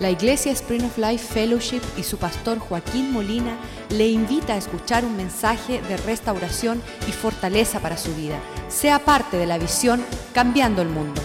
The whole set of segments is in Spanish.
La Iglesia Spring of Life Fellowship y su pastor Joaquín Molina le invita a escuchar un mensaje de restauración y fortaleza para su vida. Sea parte de la visión Cambiando el Mundo.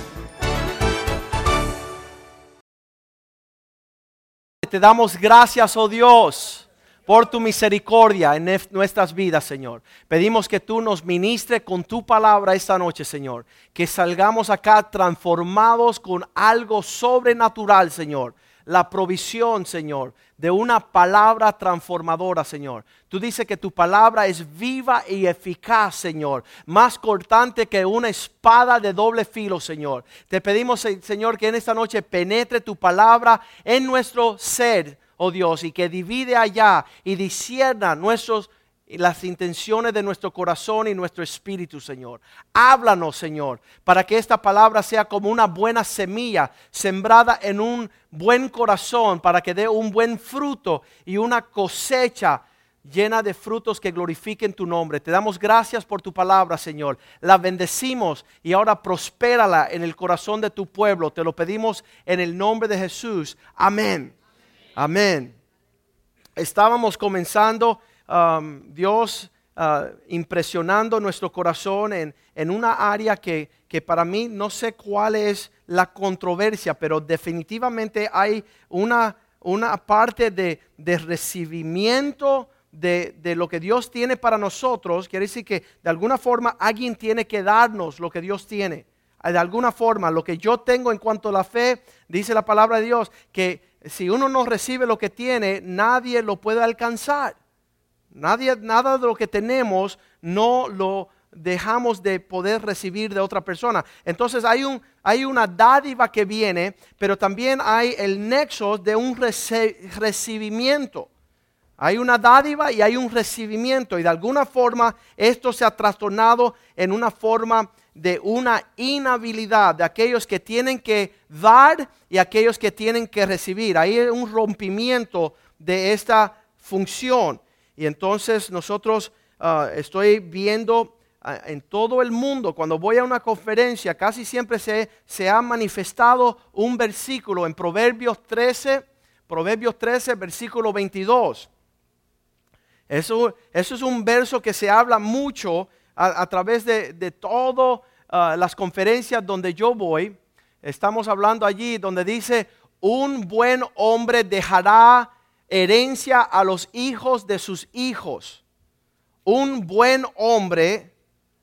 Te damos gracias, oh Dios, por tu misericordia en nuestras vidas, Señor. Pedimos que tú nos ministres con tu palabra esta noche, Señor. Que salgamos acá transformados con algo sobrenatural, Señor la provisión, Señor, de una palabra transformadora, Señor. Tú dices que tu palabra es viva y eficaz, Señor, más cortante que una espada de doble filo, Señor. Te pedimos, Señor, que en esta noche penetre tu palabra en nuestro ser, oh Dios, y que divide allá y discierna nuestros las intenciones de nuestro corazón y nuestro espíritu, Señor. Háblanos, Señor, para que esta palabra sea como una buena semilla sembrada en un buen corazón, para que dé un buen fruto y una cosecha llena de frutos que glorifiquen tu nombre. Te damos gracias por tu palabra, Señor. La bendecimos y ahora prospérala en el corazón de tu pueblo. Te lo pedimos en el nombre de Jesús. Amén. Amén. Estábamos comenzando Um, Dios uh, impresionando nuestro corazón en, una área que, para mí no sé cuál es la controversia, pero definitivamente hay una, una parte de, recibimiento de, de, lo que Dios tiene para nosotros. Quiere decir que de alguna forma alguien tiene que darnos lo que Dios tiene. De alguna forma, lo que yo tengo en cuanto a la fe, dice la palabra de Dios, que si uno no recibe lo que tiene, nadie lo puede alcanzar. Nadie, nada de lo que tenemos no lo dejamos de poder recibir de otra persona. Entonces hay, un, hay una dádiva que viene, pero también hay el nexo de un recibimiento. Hay una dádiva y hay un recibimiento y de alguna forma esto se ha trastornado en una forma de una inhabilidad de aquellos que tienen que dar y aquellos que tienen que recibir. Hay un rompimiento de esta función. Y entonces nosotros ah, estoy viendo ah, en todo el mundo, cuando voy a una conferencia, casi siempre se, ha manifestado un versículo en Proverbios 13, Proverbios 13, versículo 22. Eso, eso es un verso que se habla mucho a, través de, de todas ah, las conferencias donde yo voy. Estamos hablando allí donde dice, un buen hombre dejará herencia a los hijos de sus hijos. Un buen hombre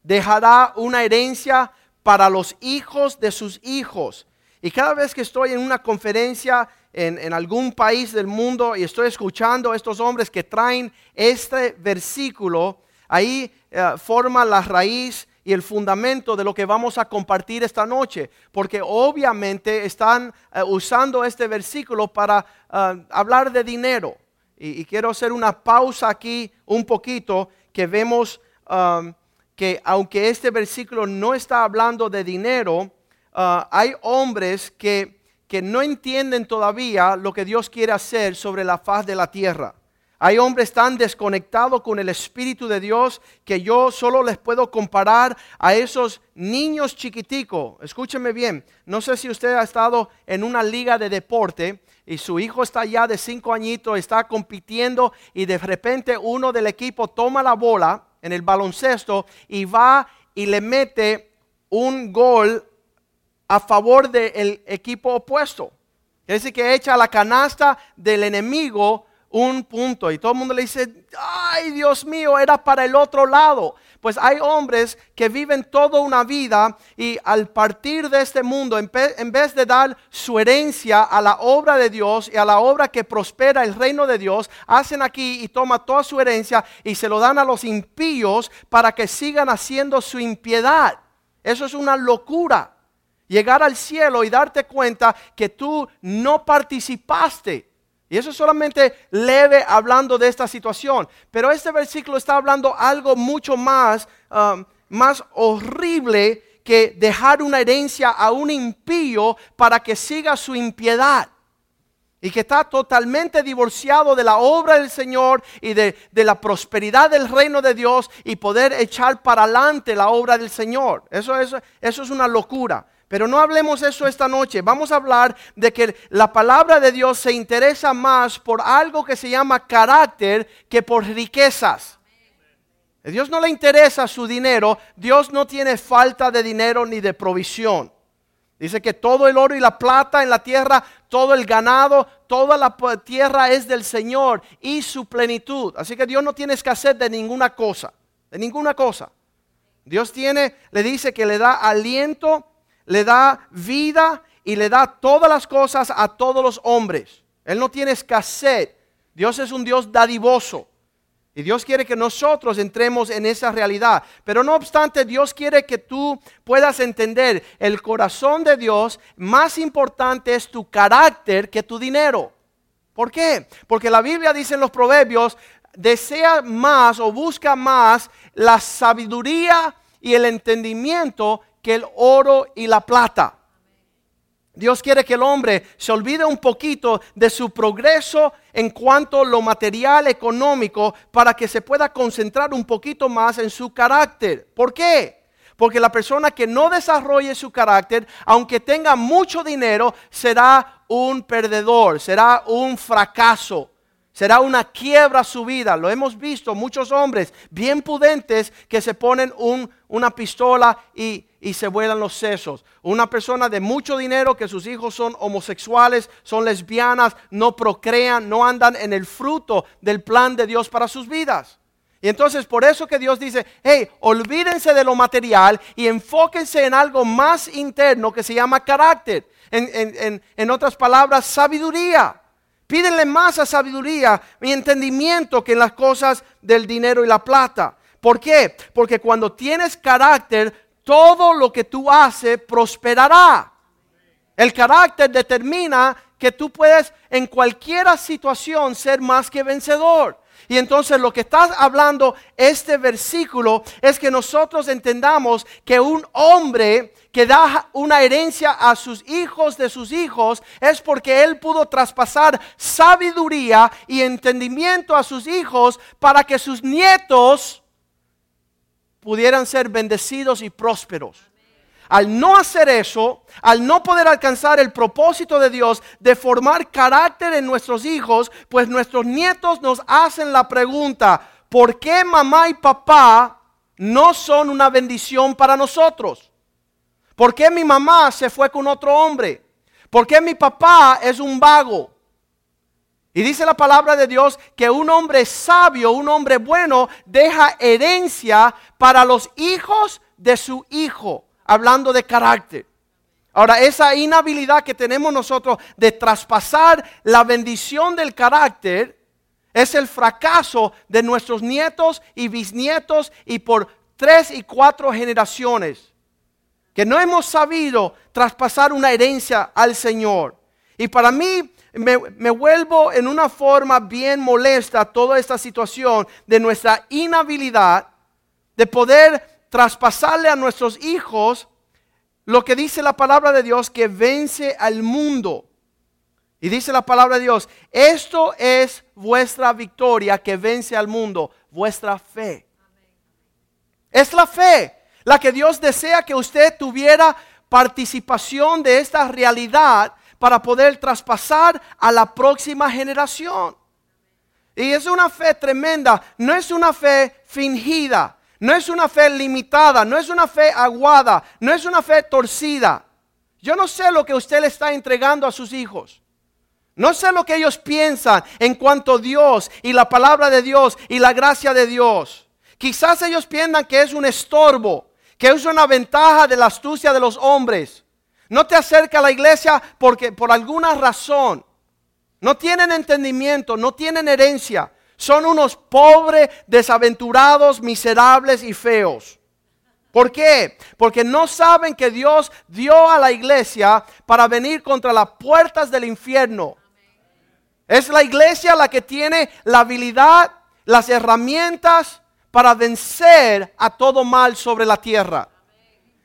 dejará una herencia para los hijos de sus hijos. Y cada vez que estoy en una conferencia en, algún país del mundo y estoy escuchando a estos hombres que traen este versículo, ahí eh, forma la raíz y el fundamento de lo que vamos a compartir esta noche, porque obviamente están eh, usando este versículo para eh, hablar de dinero. Y, quiero hacer una pausa aquí un poquito, que vemos um, que aunque este versículo no está hablando de dinero, uh, hay hombres que, que no entienden todavía lo que Dios quiere hacer sobre la faz de la tierra. Hay hombres tan desconectados con el Espíritu de Dios que yo solo les puedo comparar a esos niños chiquiticos. Escúcheme bien, no sé si usted ha estado en una liga de deporte y su hijo está ya de cinco añitos, está compitiendo y de repente uno del equipo toma la bola en el baloncesto y va y le mete un gol a favor del equipo opuesto. Es decir, que echa la canasta del enemigo un punto y todo el mundo le dice, ay Dios mío, era para el otro lado. Pues hay hombres que viven toda una vida y al partir de este mundo, en vez de dar su herencia a la obra de Dios y a la obra que prospera el reino de Dios, hacen aquí y toman toda su herencia y se lo dan a los impíos para que sigan haciendo su impiedad. Eso es una locura. Llegar al cielo y darte cuenta que tú no participaste y eso es solamente leve hablando de esta situación. Pero este versículo está hablando algo mucho más, um, más horrible que dejar una herencia a un impío para que siga su impiedad. Y que está totalmente divorciado de la obra del Señor y de, la prosperidad del reino de Dios y poder echar para adelante la obra del Señor. Eso, eso es una locura. Pero no hablemos eso esta noche. Vamos a hablar de que la palabra de Dios se interesa más por algo que se llama carácter que por riquezas. A Dios no le interesa su dinero. Dios no tiene falta de dinero ni de provisión. Dice que todo el oro y la plata en la tierra, todo el ganado, toda la tierra es del Señor y su plenitud. Así que Dios no tiene escasez de ninguna cosa, de ninguna cosa. Dios tiene, le dice que le da aliento le da vida y le da todas las cosas a todos los hombres. Él no tiene escasez. Dios es un Dios dadivoso. Y Dios quiere que nosotros entremos en esa realidad. Pero no obstante, Dios quiere que tú puedas entender el corazón de Dios. Más importante es tu carácter que tu dinero. ¿Por qué? Porque la Biblia dice en los proverbios, desea más o busca más la sabiduría y el entendimiento que el oro y la plata. Dios quiere que el hombre se olvide un poquito de su progreso en cuanto a lo material económico para que se pueda concentrar un poquito más en su carácter. ¿Por qué? Porque la persona que no desarrolle su carácter, aunque tenga mucho dinero, será un perdedor, será un fracaso. Será una quiebra su vida. Lo hemos visto, muchos hombres bien pudentes que se ponen una pistola y, y se vuelan los sesos. Una persona de mucho dinero que sus hijos son homosexuales, son lesbianas, no procrean, no andan en el fruto del plan de Dios para sus vidas. Y entonces por eso que Dios dice, hey, olvídense de lo material y enfóquense en algo más interno que se llama carácter. En, en otras palabras, sabiduría. Pídenle más a sabiduría y entendimiento que en las cosas del dinero y la plata. ¿Por qué? Porque cuando tienes carácter, todo lo que tú haces prosperará. El carácter determina que tú puedes en cualquier situación ser más que vencedor. Y entonces lo que está hablando este versículo es que nosotros entendamos que un hombre que da una herencia a sus hijos de sus hijos es porque él pudo traspasar sabiduría y entendimiento a sus hijos para que sus nietos pudieran ser bendecidos y prósperos. Al no hacer eso, al no poder alcanzar el propósito de Dios de formar carácter en nuestros hijos, pues nuestros nietos nos hacen la pregunta, ¿por qué mamá y papá no son una bendición para nosotros? ¿Por qué mi mamá se fue con otro hombre? ¿Por qué mi papá es un vago? Y dice la palabra de Dios que un hombre sabio, un hombre bueno, deja herencia para los hijos de su hijo, hablando de carácter. Ahora, esa inhabilidad que tenemos nosotros de traspasar la bendición del carácter es el fracaso de nuestros nietos y bisnietos y por tres y cuatro generaciones. Que no hemos sabido traspasar una herencia al Señor. Y para mí me, vuelvo en una forma bien molesta toda esta situación de nuestra inhabilidad de poder traspasarle a nuestros hijos lo que dice la palabra de Dios que vence al mundo. Y dice la palabra de Dios, esto es vuestra victoria que vence al mundo, vuestra fe. Es la fe la que Dios desea que usted tuviera participación de esta realidad para poder traspasar a la próxima generación. Y es una fe tremenda, no es una fe fingida, no es una fe limitada, no es una fe aguada, no es una fe torcida. Yo no sé lo que usted le está entregando a sus hijos. No sé lo que ellos piensan en cuanto a Dios y la palabra de Dios y la gracia de Dios. Quizás ellos piensan que es un estorbo, que es una ventaja de la astucia de los hombres. No te acerca a la iglesia porque por alguna razón no tienen entendimiento, no tienen herencia. Son unos pobres, desaventurados, miserables y feos. ¿Por qué? Porque no saben que Dios dio a la iglesia para venir contra las puertas del infierno. Es la iglesia la que tiene la habilidad, las herramientas para vencer a todo mal sobre la tierra.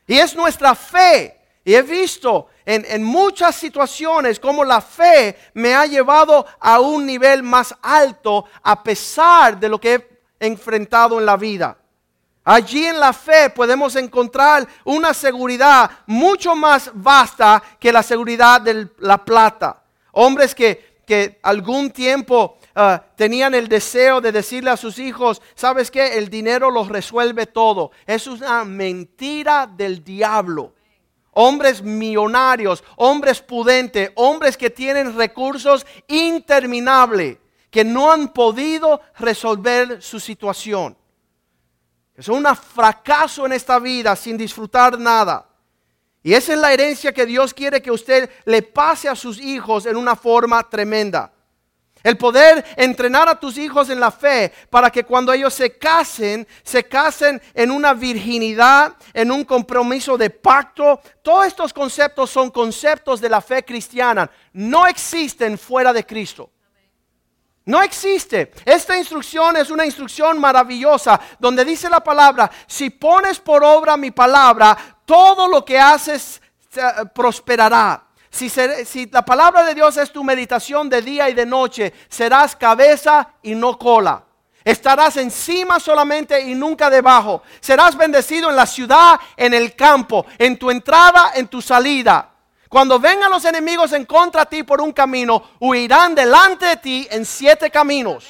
Y es nuestra fe y he visto en, muchas situaciones cómo la fe me ha llevado a un nivel más alto a pesar de lo que he enfrentado en la vida. Allí en la fe podemos encontrar una seguridad mucho más vasta que la seguridad de la plata. Hombres que, que algún tiempo ah, tenían el deseo de decirle a sus hijos, ¿sabes qué? El dinero los resuelve todo. Es una mentira del diablo. Hombres millonarios, hombres pudentes, hombres que tienen recursos interminables, que no han podido resolver su situación. Es un fracaso en esta vida sin disfrutar nada. Y esa es la herencia que Dios quiere que usted le pase a sus hijos en una forma tremenda. El poder entrenar a tus hijos en la fe para que cuando ellos se casen, se casen en una virginidad, en un compromiso de pacto. Todos estos conceptos son conceptos de la fe cristiana. No existen fuera de Cristo. No existe. Esta instrucción es una instrucción maravillosa donde dice la palabra, si pones por obra mi palabra, todo lo que haces prosperará. Si, la palabra de Dios es tu meditación de día y de noche, serás cabeza y no cola. Estarás encima solamente y nunca debajo. Serás bendecido en la ciudad, en el campo, en tu entrada, en tu salida. Cuando vengan los enemigos en contra de ti por un camino, huirán delante de ti en siete caminos.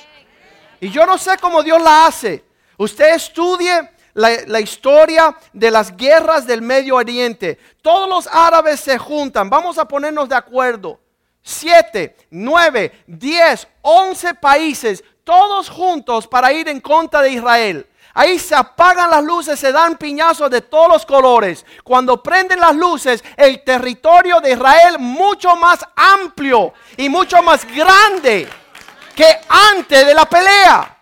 Y yo no sé cómo Dios la hace. Usted estudie la, historia de las guerras del Medio Oriente. Todos los árabes se juntan. Vamos a ponernos de acuerdo. Siete, nueve, diez, once países, todos juntos para ir en contra de Israel. Ahí se apagan las luces, se dan piñazos de todos los colores. Cuando prenden las luces, el territorio de Israel mucho más amplio y mucho más grande que antes de la pelea.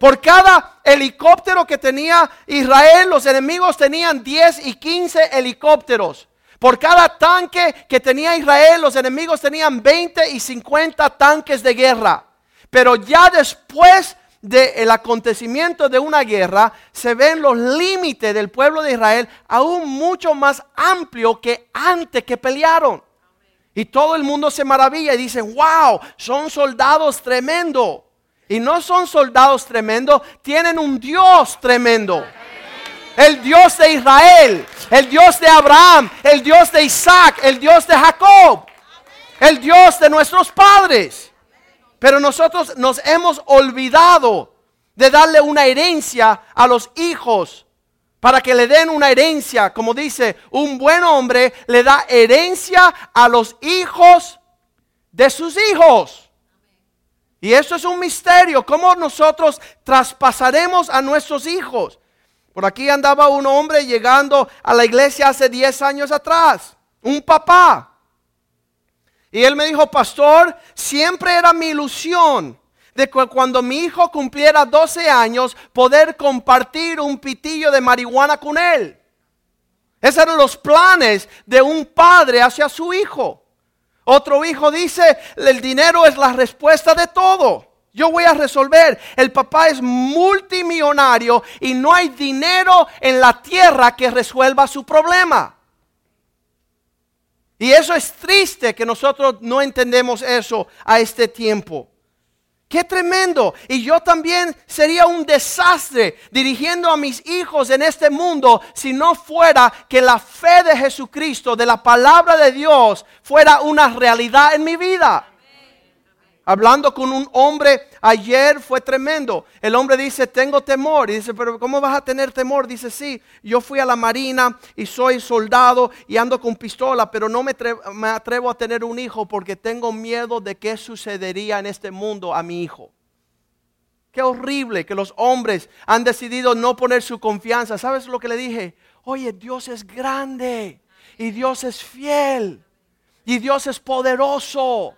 Por cada helicóptero que tenía Israel, los enemigos tenían 10 y 15 helicópteros. Por cada tanque que tenía Israel, los enemigos tenían 20 y 50 tanques de guerra. Pero ya después del acontecimiento de una guerra, se ven los límites del pueblo de Israel aún mucho más amplio que antes que pelearon. Y todo el mundo se maravilla y dice, wow, son soldados tremendos. Y no son soldados tremendos, tienen un Dios tremendo. El Dios de Israel, el Dios de Abraham, el Dios de Isaac, el Dios de Jacob, el Dios de nuestros padres. Pero nosotros nos hemos olvidado de darle una herencia a los hijos para que le den una herencia. Como dice, un buen hombre le da herencia a los hijos de sus hijos. Y eso es un misterio. ¿Cómo nosotros traspasaremos a nuestros hijos? Por aquí andaba un hombre llegando a la iglesia hace 10 años atrás. Un papá. Y él me dijo, pastor, siempre era mi ilusión de que cuando mi hijo cumpliera 12 años, poder compartir un pitillo de marihuana con él. Esos eran los planes de un padre hacia su hijo. Otro hijo dice, el dinero es la respuesta de todo. Yo voy a resolver. El papá es multimillonario y no hay dinero en la tierra que resuelva su problema. Y eso es triste que nosotros no entendemos eso a este tiempo. Qué tremendo. Y yo también sería un desastre dirigiendo a mis hijos en este mundo si no fuera que la fe de Jesucristo, de la palabra de Dios, fuera una realidad en mi vida. Hablando con un hombre ayer fue tremendo. El hombre dice, tengo temor. Y dice, pero ¿cómo vas a tener temor? Dice, sí, yo fui a la marina y soy soldado y ando con pistola, pero no me, me atrevo a tener un hijo porque tengo miedo de qué sucedería en este mundo a mi hijo. Qué horrible que los hombres han decidido no poner su confianza. ¿Sabes lo que le dije? Oye, Dios es grande y Dios es fiel y Dios es poderoso.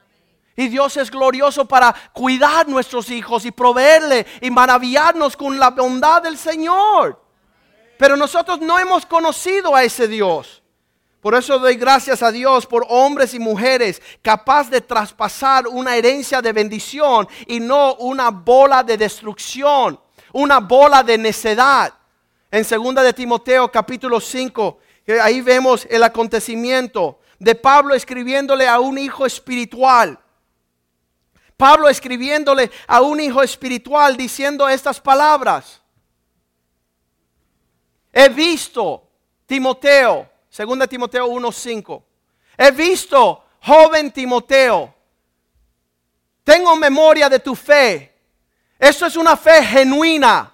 Y Dios es glorioso para cuidar nuestros hijos y proveerle y maravillarnos con la bondad del Señor. Pero nosotros no hemos conocido a ese Dios. Por eso doy gracias a Dios por hombres y mujeres capaz de traspasar una herencia de bendición y no una bola de destrucción, una bola de necedad. En segunda de Timoteo capítulo 5, ahí vemos el acontecimiento de Pablo escribiéndole a un hijo espiritual Pablo escribiéndole a un hijo espiritual diciendo estas palabras. He visto, Timoteo, 2 Timoteo 1:5. He visto, joven Timoteo, tengo memoria de tu fe. Eso es una fe genuina.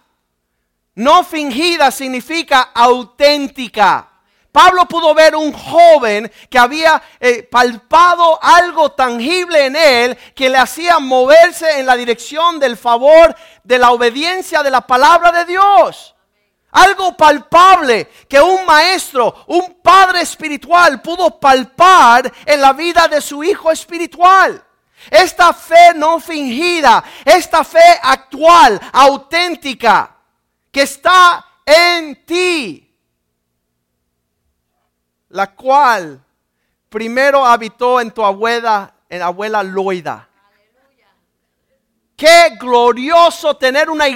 No fingida significa auténtica. Pablo pudo ver un joven que había eh, palpado algo tangible en él que le hacía moverse en la dirección del favor, de la obediencia de la palabra de Dios. Algo palpable que un maestro, un padre espiritual pudo palpar en la vida de su hijo espiritual. Esta fe no fingida, esta fe actual, auténtica, que está en ti la cual primero habitó en tu abuela, en abuela Loida. Qué glorioso tener una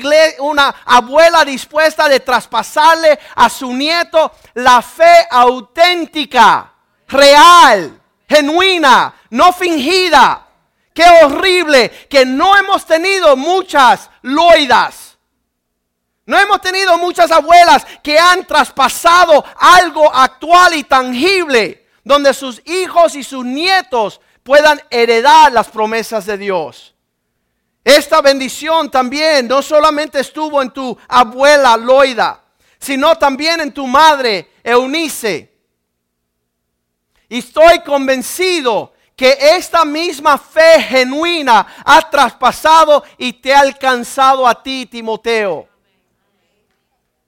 una abuela dispuesta de traspasarle a su nieto la fe auténtica, real, genuina, no fingida. Qué horrible que no hemos tenido muchas loidas no hemos tenido muchas abuelas que han traspasado algo actual y tangible, donde sus hijos y sus nietos puedan heredar las promesas de Dios. Esta bendición también no solamente estuvo en tu abuela Loida, sino también en tu madre Eunice. Y estoy convencido que esta misma fe genuina ha traspasado y te ha alcanzado a ti, Timoteo.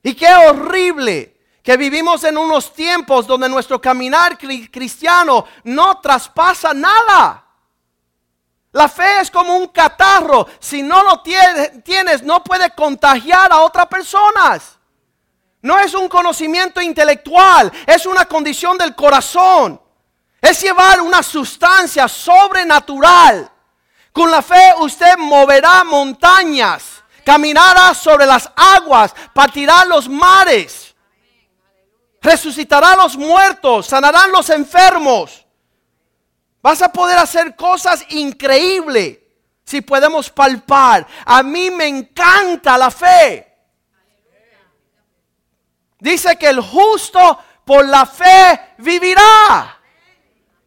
Y qué horrible que vivimos en unos tiempos donde nuestro caminar cristiano no traspasa nada. La fe es como un catarro. Si no lo tienes, no puede contagiar a otras personas. No es un conocimiento intelectual, es una condición del corazón. Es llevar una sustancia sobrenatural. Con la fe usted moverá montañas caminará sobre las aguas, partirá los mares, resucitará a los muertos, sanarán los enfermos. Vas a poder hacer cosas increíbles si podemos palpar. A mí me encanta la fe. Dice que el justo por la fe vivirá.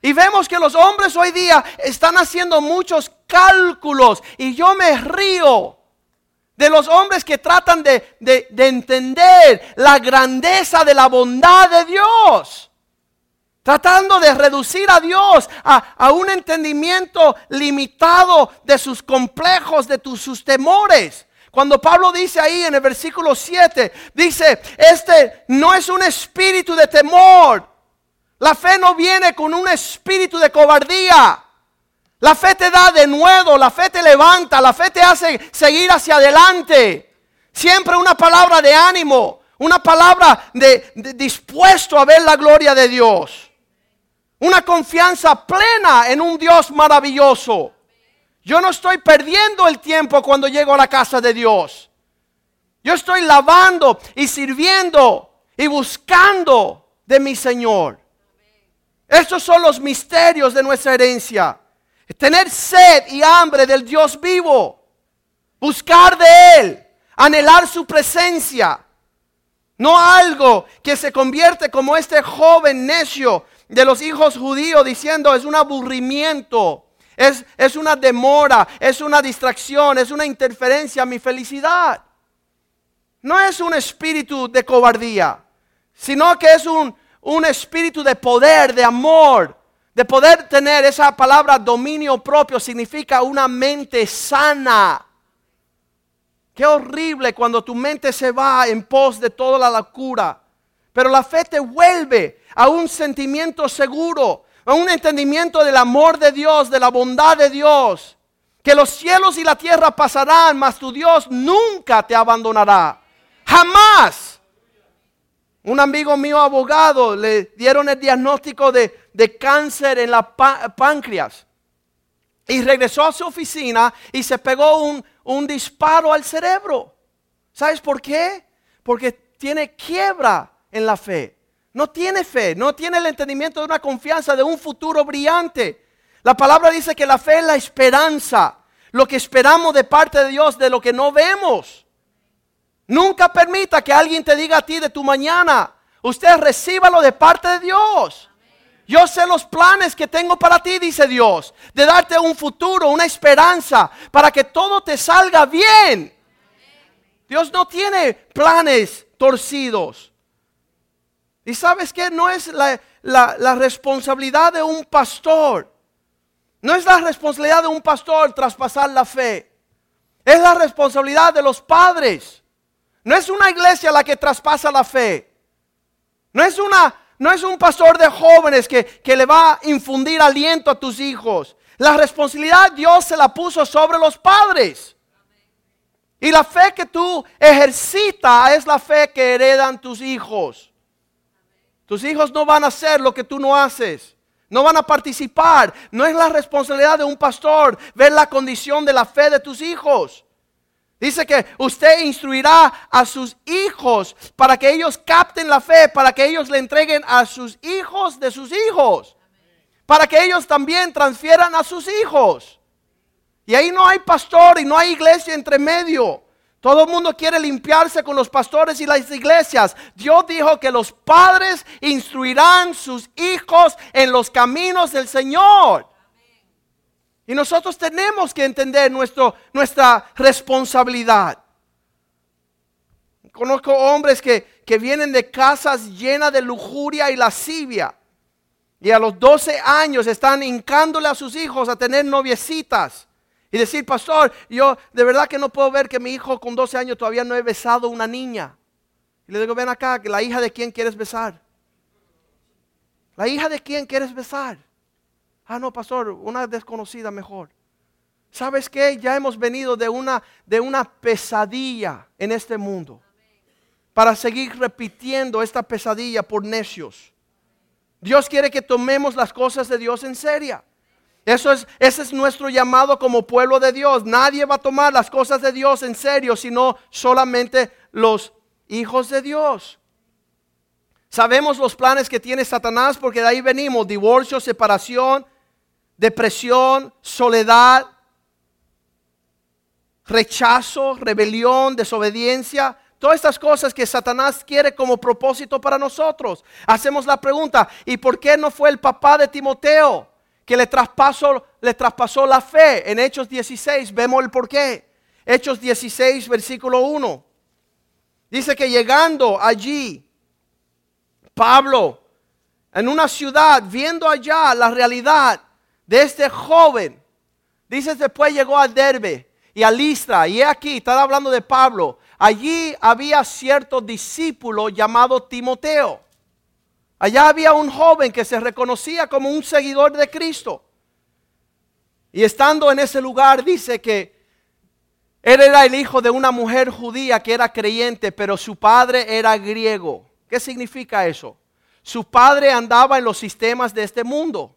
Y vemos que los hombres hoy día están haciendo muchos cálculos y yo me río de los hombres que tratan de, entender la grandeza de la bondad de Dios. Tratando de reducir a Dios a, a un entendimiento limitado de sus complejos, de sus temores. Cuando Pablo dice ahí en el versículo 7, dice, este no es un espíritu de temor. La fe no viene con un espíritu de cobardía. La fe te da de nuevo, la fe te levanta, la fe te hace seguir hacia adelante. Siempre una palabra de ánimo, una palabra de, dispuesto a ver la gloria de Dios. Una confianza plena en un Dios maravilloso. Yo no estoy perdiendo el tiempo cuando llego a la casa de Dios. Yo estoy lavando y sirviendo y buscando de mi Señor. Estos son los misterios de nuestra herencia tener sed y hambre del Dios vivo, buscar de Él, anhelar su presencia. No algo que se convierte como este joven necio de los hijos judíos diciendo es un aburrimiento, es, es una demora, es una distracción, es una interferencia a mi felicidad. No es un espíritu de cobardía, sino que es un, un espíritu de poder, de amor, de poder tener esa palabra dominio propio significa una mente sana. Qué horrible cuando tu mente se va en pos de toda la locura. Pero la fe te vuelve a un sentimiento seguro, a un entendimiento del amor de Dios, de la bondad de Dios. Que los cielos y la tierra pasarán, mas tu Dios nunca te abandonará. Jamás. Un amigo mío abogado le dieron el diagnóstico de, cáncer en la páncreas. Y regresó a su oficina y se pegó un, un disparo al cerebro. ¿Sabes por qué? Porque tiene quiebra en la fe. No tiene fe, no tiene el entendimiento de una confianza de un futuro brillante. La palabra dice que la fe es la esperanza, lo que esperamos de parte de Dios de lo que no vemos. Nunca permita que alguien te diga a ti de tu mañana. Usted recíbalo de parte de Dios. Yo sé los planes que tengo para ti, dice Dios, de darte un futuro, una esperanza, para que todo te salga bien. Dios no tiene planes torcidos. Y sabes que no es la, la, responsabilidad de un pastor. No es la responsabilidad de un pastor traspasar la fe. Es la responsabilidad de los padres. No es una iglesia la que traspasa la fe. No es una no es un pastor de jóvenes que, que, le va a infundir aliento a tus hijos. La responsabilidad Dios se la puso sobre los padres. Y la fe que tú ejercitas es la fe que heredan tus hijos. Tus hijos no van a hacer lo que tú no haces. No van a participar. No es la responsabilidad de un pastor ver la condición de la fe de tus hijos. Dice que usted instruirá a sus hijos para que ellos capten la fe, para que ellos le entreguen a sus hijos de sus hijos, para que ellos también transfieran a sus hijos. Y ahí no hay pastor y no hay iglesia entre medio. Todo el mundo quiere limpiarse con los pastores y las iglesias. Dios dijo que los padres instruirán sus hijos en los caminos del Señor. Y nosotros tenemos que entender nuestro, nuestra responsabilidad. Conozco hombres que, que vienen de casas llenas de lujuria y lascivia. Y a los 12 años están hincándole a sus hijos a tener noviecitas. Y decir, pastor, yo de verdad que no puedo ver que mi hijo con 12 años todavía no he besado una niña. Y le digo, ven acá, la hija de quién quieres besar. La hija de quién quieres besar. Ah, no, pastor, una desconocida mejor. ¿Sabes qué? Ya hemos venido de una, de una pesadilla en este mundo. Para seguir repitiendo esta pesadilla por necios. Dios quiere que tomemos las cosas de Dios en serio. Eso es, ese es nuestro llamado como pueblo de Dios. Nadie va a tomar las cosas de Dios en serio, sino solamente los hijos de Dios. Sabemos los planes que tiene Satanás porque de ahí venimos, divorcio, separación, depresión, soledad, rechazo, rebelión, desobediencia. Todas estas cosas que Satanás quiere como propósito para nosotros. Hacemos la pregunta, ¿y por qué no fue el papá de Timoteo que le traspasó, le traspasó la fe? En Hechos 16 vemos el por qué. Hechos 16, versículo 1. Dice que llegando allí, Pablo, en una ciudad, viendo allá la realidad, de este joven. Dice, después llegó a Derbe y a Listra. Y aquí, está hablando de Pablo. Allí había cierto discípulo llamado Timoteo. Allá había un joven que se reconocía como un seguidor de Cristo. Y estando en ese lugar dice que él era el hijo de una mujer judía que era creyente, pero su padre era griego. ¿Qué significa eso? Su padre andaba en los sistemas de este mundo.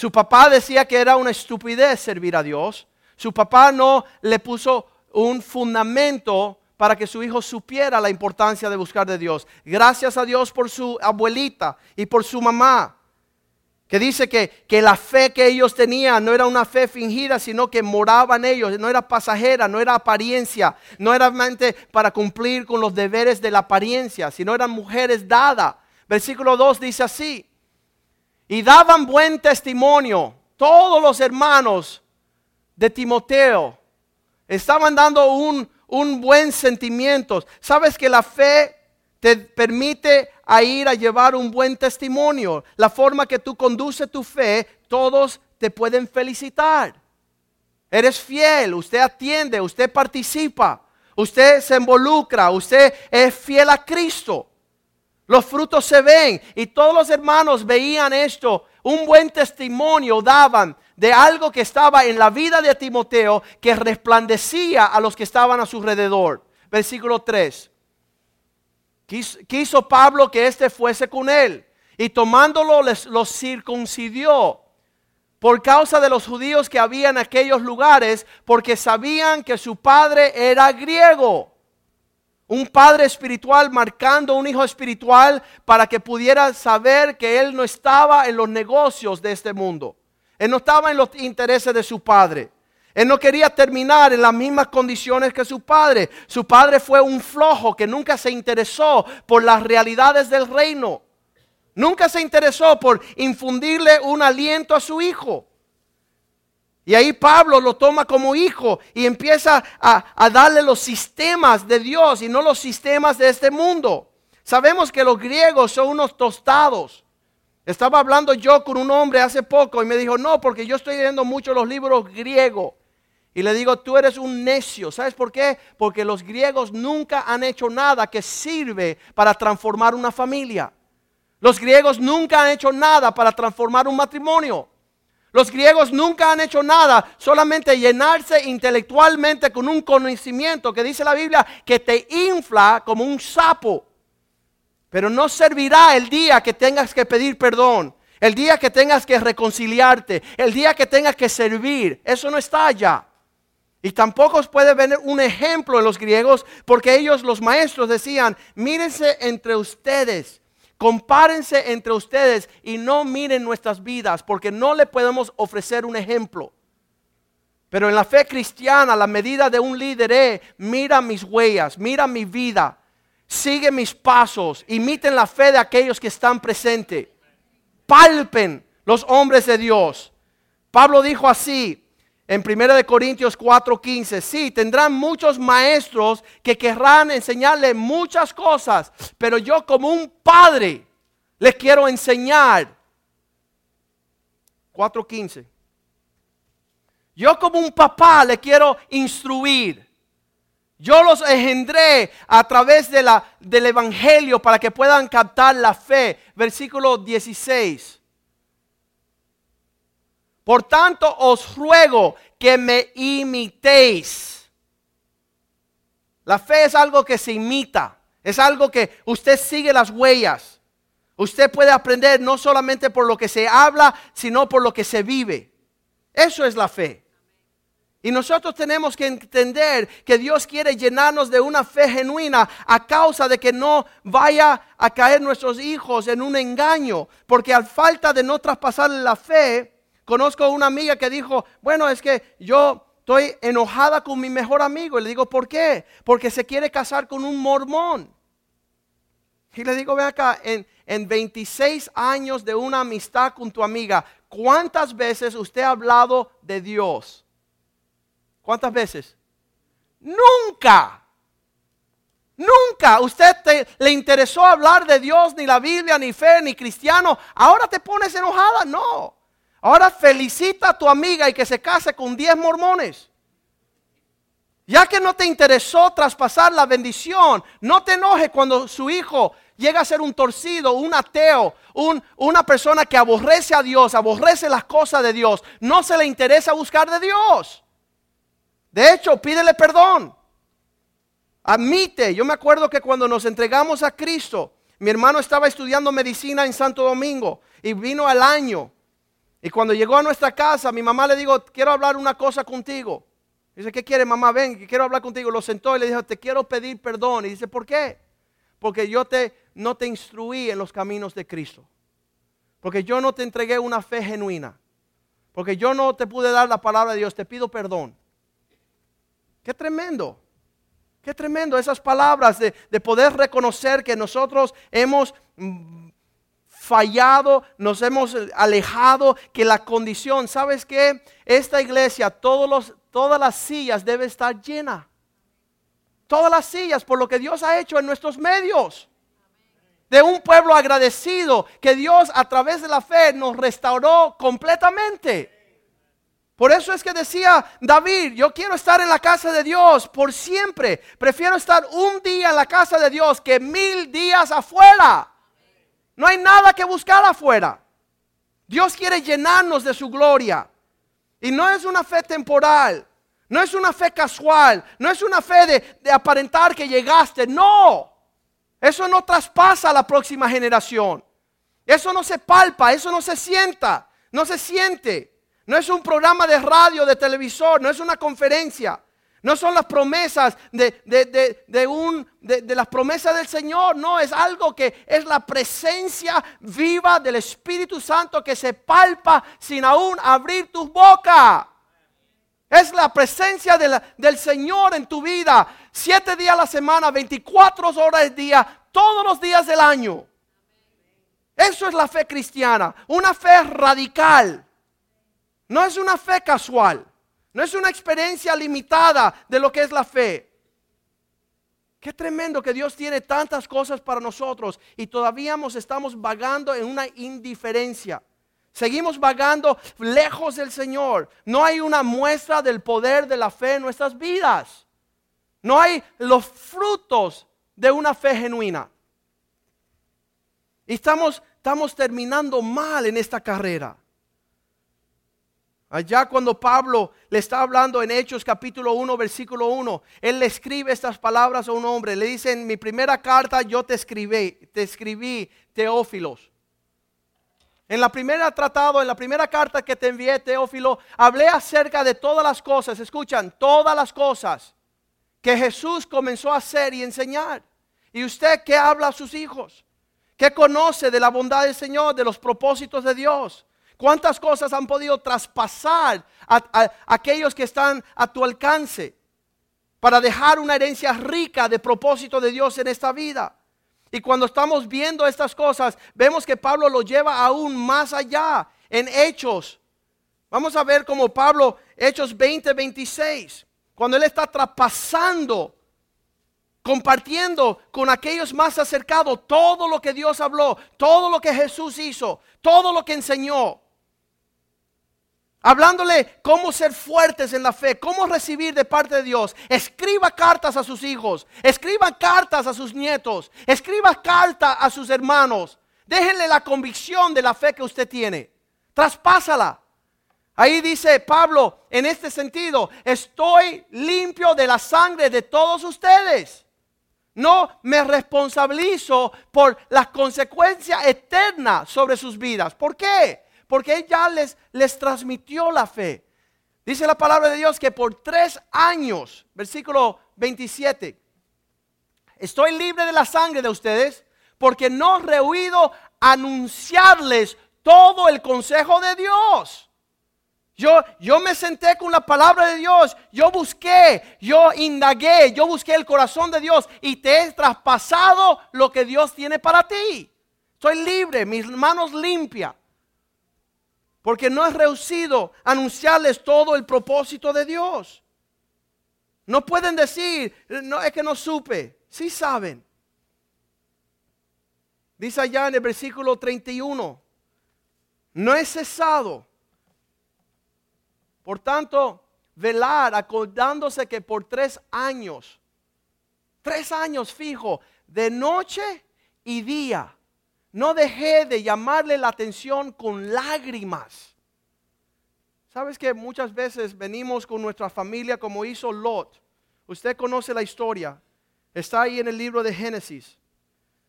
Su papá decía que era una estupidez servir a Dios. Su papá no le puso un fundamento para que su hijo supiera la importancia de buscar de Dios. Gracias a Dios por su abuelita y por su mamá, que dice que, que, la fe que ellos tenían no era una fe fingida, sino que moraban ellos, no era pasajera, no era apariencia, no era mente para cumplir con los deberes de la apariencia, sino eran mujeres dadas. Versículo 2 dice así, y daban buen testimonio. Todos los hermanos de Timoteo estaban dando un, buen sentimiento. Sabes que la fe te permite a ir a llevar un buen testimonio. La forma que tú conduces tu fe, todos te pueden felicitar. Eres fiel, usted atiende, usted participa, usted se involucra, usted es fiel a Cristo. Los frutos se ven y todos los hermanos veían esto. Un buen testimonio daban de algo que estaba en la vida de Timoteo que resplandecía a los que estaban a su alrededor. Versículo 3. Quiso, Pablo que éste fuese con él y tomándolo los circuncidió por causa de los judíos que había en aquellos lugares porque sabían que su padre era griego un padre espiritual marcando un hijo espiritual para que pudiera saber que él no estaba en los negocios de este mundo. Él no estaba en los intereses de su padre. Él no quería terminar en las mismas condiciones que su padre. Su padre fue un flojo que nunca se interesó por las realidades del reino. Nunca se interesó por infundirle un aliento a su hijo. Y ahí Pablo lo toma como hijo y empieza a, darle los sistemas de Dios y no los sistemas de este mundo. Sabemos que los griegos son unos tostados. Estaba hablando yo con un hombre hace poco y me dijo, no, porque yo estoy leyendo mucho los libros griegos. Y le digo, tú eres un necio. ¿Sabes por qué? Porque los griegos nunca han hecho nada que sirve para transformar una familia. Los griegos nunca han hecho nada para transformar un matrimonio. Los griegos nunca han hecho nada, solamente llenarse intelectualmente con un conocimiento que dice la Biblia que te infla como un sapo. Pero no servirá el día que tengas que pedir perdón, el día que tengas que reconciliarte, el día que tengas que servir. Eso no está allá. Y tampoco puede ver un ejemplo en los griegos, porque ellos, los maestros, decían, mírense entre ustedes, compárense entre ustedes y no miren nuestras vidas, porque no le podemos ofrecer un ejemplo. Pero en la fe cristiana, la medida de un líder es, mira mis huellas, mira mi vida, sigue mis pasos, imiten la fe de aquellos que están presentes, palpen los hombres de Dios. Pablo dijo así, en 1 Corintios 4:15, sí, tendrán muchos maestros que querrán enseñarle muchas cosas, pero yo como un padre les quiero enseñar. 4:15. Yo como un papá le quiero instruir. Yo los engendré a través de la, del Evangelio para que puedan captar la fe. Versículo 16. Por tanto, os ruego que me imitéis. La fe es algo que se imita, es algo que usted sigue las huellas. Usted puede aprender no solamente por lo que se habla, sino por lo que se vive. Eso es la fe. Y nosotros tenemos que entender que Dios quiere llenarnos de una fe genuina a causa de que no vaya a caer nuestros hijos en un engaño. Porque al falta de no traspasarle la fe, Conozco una amiga que dijo, bueno, es que yo estoy enojada con mi mejor amigo. Y le digo, ¿por qué? Porque se quiere casar con un mormón. Y le digo, ve acá, en, en 26 años de una amistad con tu amiga, ¿cuántas veces usted ha hablado de Dios? ¿Cuántas veces? Nunca. Nunca usted le interesó hablar de Dios, ni la Biblia, ni fe, ni cristiano. Ahora te pones enojada. No. Ahora felicita a tu amiga y que se case con 10 mormones. Ya que no te interesó traspasar la bendición, no te enoje cuando su hijo llega a ser un torcido, un ateo, una persona que aborrece a Dios, aborrece las cosas de Dios. No se le interesa buscar de Dios. De hecho, pídele perdón. Admite, yo me acuerdo que cuando nos entregamos a Cristo, mi hermano estaba estudiando medicina en Santo Domingo y vino al año y cuando llegó a nuestra casa, mi mamá le dijo, quiero hablar una cosa contigo. Dice, ¿qué quiere mamá? Ven, quiero hablar contigo. Lo sentó y le dijo, te quiero pedir perdón. Y dice, ¿por qué? Porque yo te, no te instruí en los caminos de Cristo. Porque yo no te entregué una fe genuina. Porque yo no te pude dar la palabra de Dios. Te pido perdón. Qué tremendo. Qué tremendo esas palabras de, de poder reconocer que nosotros hemos fallado, nos hemos alejado, que la condición, ¿sabes qué? Esta iglesia, todos los, todas las sillas deben estar llenas. Todas las sillas por lo que Dios ha hecho en nuestros medios. De un pueblo agradecido que Dios a través de la fe nos restauró completamente. Por eso es que decía David, yo quiero estar en la casa de Dios por siempre. Prefiero estar un día en la casa de Dios que mil días afuera. No hay nada que buscar afuera. Dios quiere llenarnos de su gloria. Y no es una fe temporal. No es una fe casual. No es una fe de, aparentar que llegaste. No. Eso no traspasa a la próxima generación. Eso no se palpa. Eso no se sienta. No se siente. No es un programa de radio, de televisor. No es una conferencia. No son las promesas de, un, de, las promesas del Señor, no, es algo que es la presencia viva del Espíritu Santo que se palpa sin aún abrir tu boca. Es la presencia de del Señor en tu vida. Siete días a la semana, 24 horas al día, todos los días del año. Eso es la fe cristiana. Una fe radical. No es una fe casual. No es una experiencia limitada de lo que es la fe. Qué tremendo que Dios tiene tantas cosas para nosotros y todavía nos estamos vagando en una indiferencia. Seguimos vagando lejos del Señor. No hay una muestra del poder de la fe en nuestras vidas. No hay los frutos de una fe genuina. Y estamos, estamos terminando mal en esta carrera. Allá cuando Pablo le está hablando en Hechos capítulo 1, versículo 1, él le escribe estas palabras a un hombre. Le dice, en mi primera carta yo te escribí, te escribí, Teófilos. En la primera tratado, en la primera carta que te envié, Teófilo, hablé acerca de todas las cosas, escuchan, todas las cosas que Jesús comenzó a hacer y enseñar. ¿Y usted qué habla a sus hijos? ¿Qué conoce de la bondad del Señor, de los propósitos de Dios? ¿Cuántas cosas han podido traspasar a, aquellos que están a tu alcance para dejar una herencia rica de propósito de Dios en esta vida? Y cuando estamos viendo estas cosas, vemos que Pablo lo lleva aún más allá en Hechos. Vamos a ver cómo Pablo, Hechos 20, 26, cuando él está traspasando, compartiendo con aquellos más acercados todo lo que Dios habló, todo lo que Jesús hizo, todo lo que enseñó. Hablándole cómo ser fuertes en la fe, cómo recibir de parte de Dios. Escriba cartas a sus hijos, escriba cartas a sus nietos, escriba cartas a sus hermanos. Déjenle la convicción de la fe que usted tiene. Traspásala. Ahí dice Pablo, en este sentido, estoy limpio de la sangre de todos ustedes. No me responsabilizo por las consecuencias eternas sobre sus vidas. ¿Por qué? Porque Él ya les, les transmitió la fe. Dice la palabra de Dios que por tres años, versículo 27, estoy libre de la sangre de ustedes porque no he rehuido anunciarles todo el consejo de Dios. Yo, yo me senté con la palabra de Dios, yo busqué, yo indagué, yo busqué el corazón de Dios y te he traspasado lo que Dios tiene para ti. Soy libre, mis manos limpias. Porque no he rehuido anunciarles todo el propósito de Dios. No pueden decir, no es que no supe. Sí saben. Dice allá en el versículo 31, no he cesado. Por tanto, velar, acordándose que por tres años, tres años fijo, de noche y día, no dejé de llamarle la atención con lágrimas. Sabes que muchas veces venimos con nuestra familia como hizo Lot. Usted conoce la historia. Está ahí en el libro de Génesis.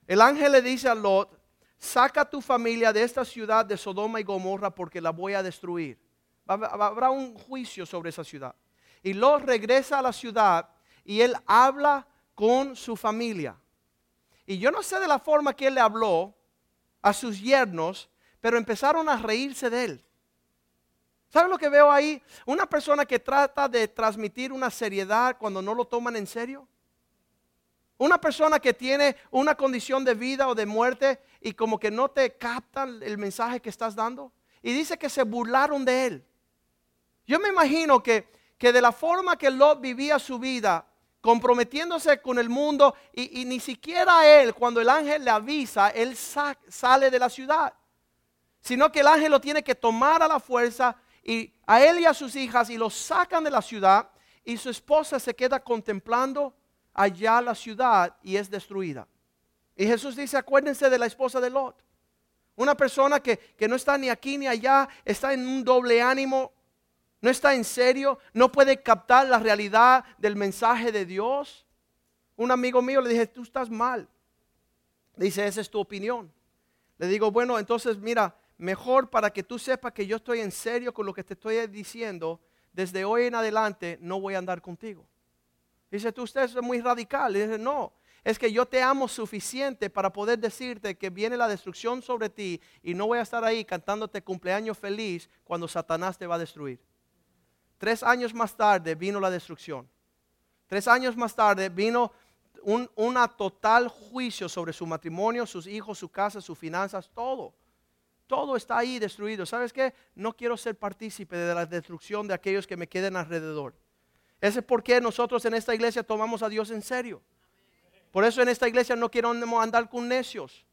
El ángel le dice a Lot, saca tu familia de esta ciudad de Sodoma y Gomorra porque la voy a destruir. Habrá un juicio sobre esa ciudad. Y Lot regresa a la ciudad y él habla con su familia. Y yo no sé de la forma que él le habló, a sus yernos, pero empezaron a reírse de él. ¿Saben lo que veo ahí? Una persona que trata de transmitir una seriedad cuando no lo toman en serio. Una persona que tiene una condición de vida o de muerte y como que no te captan el mensaje que estás dando. Y dice que se burlaron de él. Yo me imagino que, que de la forma que Lot vivía su vida, comprometiéndose con el mundo y, ni siquiera él, cuando el ángel le avisa, él sa sale de la ciudad, sino que el ángel lo tiene que tomar a la fuerza y a él y a sus hijas y lo sacan de la ciudad y su esposa se queda contemplando allá la ciudad y es destruida. Y Jesús dice, acuérdense de la esposa de Lot. Una persona que, que no está ni aquí ni allá, está en un doble ánimo, no está en serio, no puede captar la realidad del mensaje de Dios. Un amigo mío le dije, tú estás mal. Dice, esa es tu opinión. Le digo, bueno, entonces mira, mejor para que tú sepas que yo estoy en serio con lo que te estoy diciendo, desde hoy en adelante no voy a andar contigo. Dice, tú usted es muy radical. Dice, no, es que yo te amo suficiente para poder decirte que viene la destrucción sobre ti y no voy a estar ahí cantándote cumpleaños feliz cuando Satanás te va a destruir. Tres años más tarde vino la destrucción. Tres años más tarde vino un una total juicio sobre su matrimonio, sus hijos, su casa, sus finanzas, todo. Todo está ahí destruido. ¿Sabes qué? No quiero ser partícipe de la destrucción de aquellos que me queden alrededor. Ese es por qué nosotros en esta iglesia tomamos a Dios en serio. Por eso en esta iglesia no quiero andar con necios.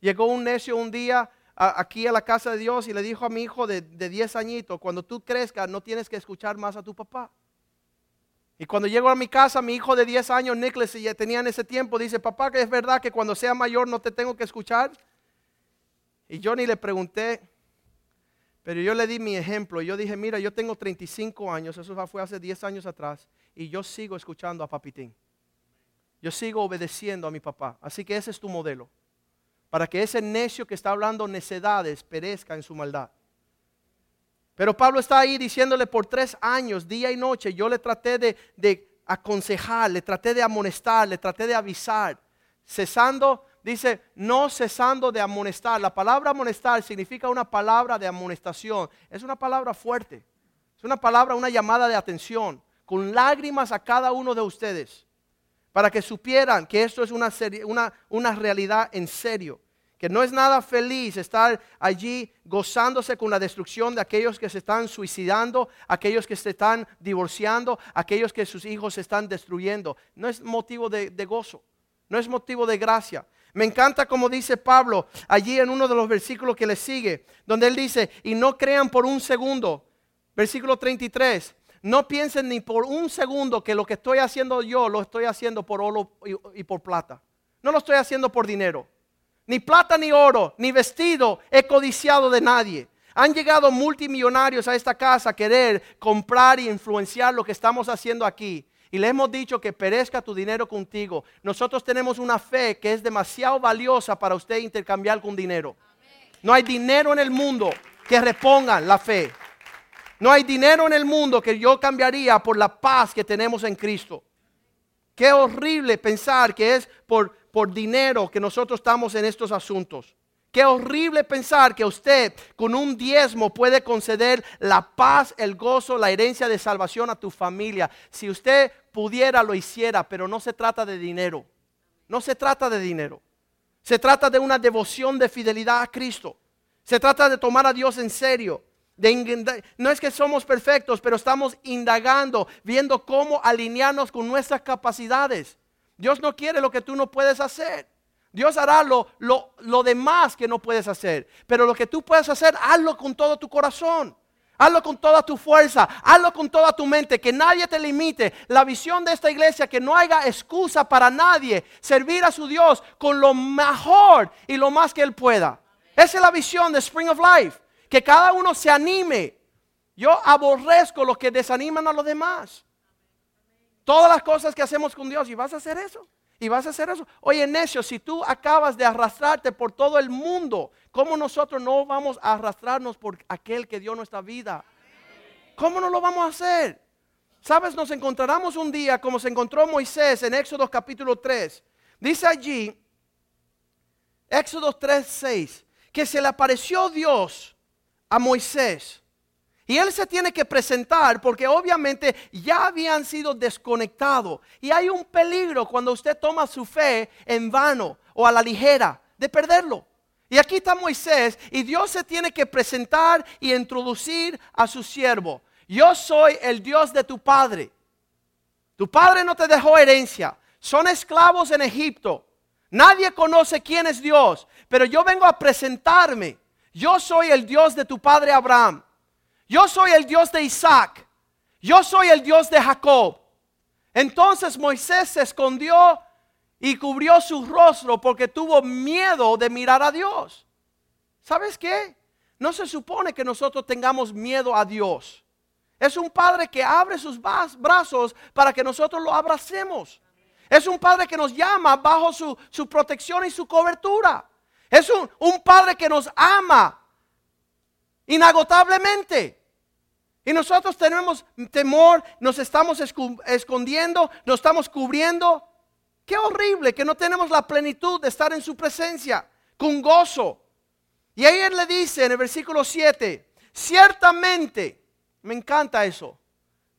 Llegó un necio un día aquí a la casa de Dios y le dijo a mi hijo de, de 10 añitos, cuando tú crezcas no tienes que escuchar más a tu papá. Y cuando llego a mi casa, mi hijo de 10 años, Nicholas, ya tenía en ese tiempo, dice, papá, que es verdad que cuando sea mayor no te tengo que escuchar. Y yo ni le pregunté, pero yo le di mi ejemplo. Yo dije, mira, yo tengo 35 años, eso fue hace 10 años atrás, y yo sigo escuchando a Papitín. Yo sigo obedeciendo a mi papá. Así que ese es tu modelo. Para que ese necio que está hablando necedades perezca en su maldad. Pero Pablo está ahí diciéndole por tres años, día y noche, yo le traté de, de aconsejar, le traté de amonestar, le traté de avisar, cesando dice, no cesando de amonestar. La palabra amonestar significa una palabra de amonestación. Es una palabra fuerte. Es una palabra, una llamada de atención. Con lágrimas a cada uno de ustedes. Para que supieran que esto es una, una, una realidad en serio. Que no es nada feliz estar allí gozándose con la destrucción de aquellos que se están suicidando, aquellos que se están divorciando, aquellos que sus hijos se están destruyendo. No es motivo de gozo, no es motivo de gracia. Me encanta como dice Pablo allí en uno de los versículos que le sigue, donde él dice, y no crean por un segundo, versículo 33, no piensen ni por un segundo que lo que estoy haciendo yo lo estoy haciendo por oro y, por plata. No lo estoy haciendo por dinero. Ni plata ni oro, ni vestido he codiciado de nadie. Han llegado multimillonarios a esta casa a querer comprar y influenciar lo que estamos haciendo aquí y le hemos dicho que perezca tu dinero contigo. Nosotros tenemos una fe que es demasiado valiosa para usted intercambiar con dinero. No hay dinero en el mundo que reponga la fe. No hay dinero en el mundo que yo cambiaría por la paz que tenemos en Cristo. Qué horrible pensar que es por, por dinero que nosotros estamos en estos asuntos. Qué horrible pensar que usted con un diezmo puede conceder la paz, el gozo, la herencia de salvación a tu familia. Si usted pudiera, lo hiciera, pero no se trata de dinero. No se trata de dinero. Se trata de una devoción de fidelidad a Cristo. Se trata de tomar a Dios en serio. No es que somos perfectos, pero estamos indagando, viendo cómo alinearnos con nuestras capacidades. Dios no quiere lo que tú no puedes hacer. Dios hará lo, lo, demás que no puedes hacer. Pero lo que tú puedes hacer, hazlo con todo tu corazón. Hazlo con toda tu fuerza, hazlo con toda tu mente, que nadie te limite. La visión de esta iglesia, que no haya excusa para nadie servir a su Dios con lo mejor y lo más que Él pueda. Esa es la visión de Spring of Life, que cada uno se anime. Yo aborrezco los que desaniman a los demás. Todas las cosas que hacemos con Dios, ¿y vas a hacer eso? y vas a hacer eso. Oye, necio, si tú acabas de arrastrarte por todo el mundo, ¿cómo nosotros no vamos a arrastrarnos por aquel que dio nuestra vida? ¿Cómo no lo vamos a hacer? Sabes, nos encontraremos un día como se encontró Moisés en Éxodo capítulo 3. Dice allí, Éxodo 3, 6, que se le apareció Dios a Moisés y él se tiene que presentar porque obviamente ya habían sido desconectados. Y hay un peligro cuando usted toma su fe en vano o a la ligera de perderlo. Y aquí está Moisés y Dios se tiene que presentar y introducir a su siervo. Yo soy el Dios de tu padre. Tu padre no te dejó herencia. Son esclavos en Egipto. Nadie conoce quién es Dios. Pero yo vengo a presentarme. Yo soy el Dios de tu padre Abraham. Yo soy el Dios de Isaac. Yo soy el Dios de Jacob. Entonces Moisés se escondió y cubrió su rostro porque tuvo miedo de mirar a Dios. ¿Sabes qué? No se supone que nosotros tengamos miedo a Dios. Es un padre que abre sus brazos para que nosotros lo abracemos. Es un padre que nos llama bajo su, protección y su cobertura. Es un, un padre que nos ama inagotablemente. Y nosotros tenemos temor, nos estamos escondiendo, nos estamos cubriendo. Qué horrible que no tenemos la plenitud de estar en su presencia con gozo. Y ahí él le dice en el versículo 7, ciertamente, me encanta eso,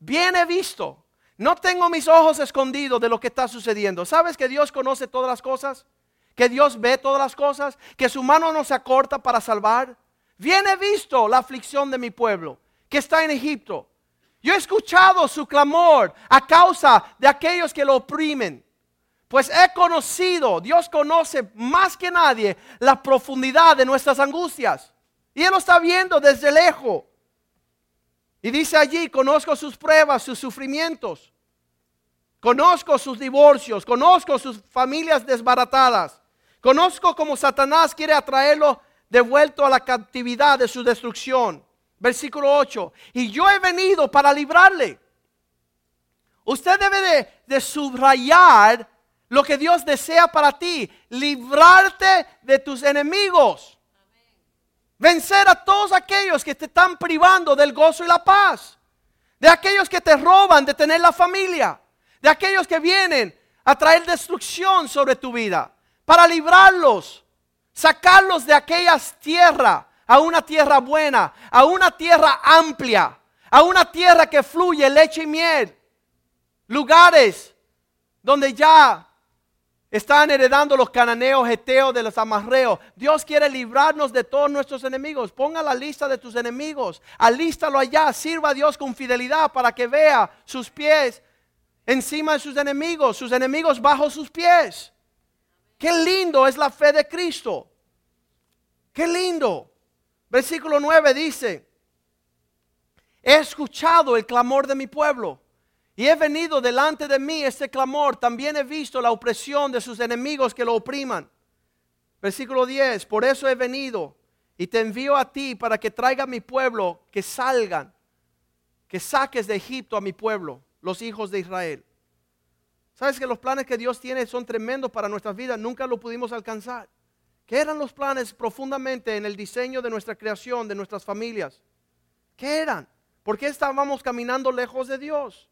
bien he visto. No tengo mis ojos escondidos de lo que está sucediendo. ¿Sabes que Dios conoce todas las cosas? Que Dios ve todas las cosas, que su mano no se acorta para salvar. Bien he visto la aflicción de mi pueblo, que está en Egipto. Yo he escuchado su clamor a causa de aquellos que lo oprimen. Pues he conocido, Dios conoce más que nadie la profundidad de nuestras angustias. Y Él lo está viendo desde lejos. Y dice allí, conozco sus pruebas, sus sufrimientos. Conozco sus divorcios, conozco sus familias desbaratadas. Conozco cómo Satanás quiere atraerlo de vuelto a la captividad de su destrucción. Versículo 8. Y yo he venido para librarle. Usted debe de, de subrayar lo que Dios desea para ti. Librarte de tus enemigos. Vencer a todos aquellos que te están privando del gozo y la paz. De aquellos que te roban de tener la familia. De aquellos que vienen a traer destrucción sobre tu vida. Para librarlos. Sacarlos de aquellas tierras a una tierra buena. A una tierra amplia. A una tierra que fluye leche y miel. Lugares donde ya están heredando los cananeos, geteos, de los amarreos. Dios quiere librarnos de todos nuestros enemigos. Ponga la lista de tus enemigos. Alístalo allá. Sirva a Dios con fidelidad para que vea sus pies encima de sus enemigos, sus enemigos bajo sus pies. Qué lindo es la fe de Cristo. Qué lindo. Versículo 9 dice, he escuchado el clamor de mi pueblo y he venido delante de mí este clamor. También he visto la opresión de sus enemigos que lo opriman. Versículo 10. Por eso he venido y te envío a ti para que traiga a mi pueblo, que salgan, que saques de Egipto a mi pueblo, los hijos de Israel. Sabes que los planes que Dios tiene son tremendos para nuestras vidas. Nunca lo pudimos alcanzar. ¿Qué eran los planes profundamente en el diseño de nuestra creación, de nuestras familias? ¿Qué eran? ¿Por qué estábamos caminando lejos de Dios?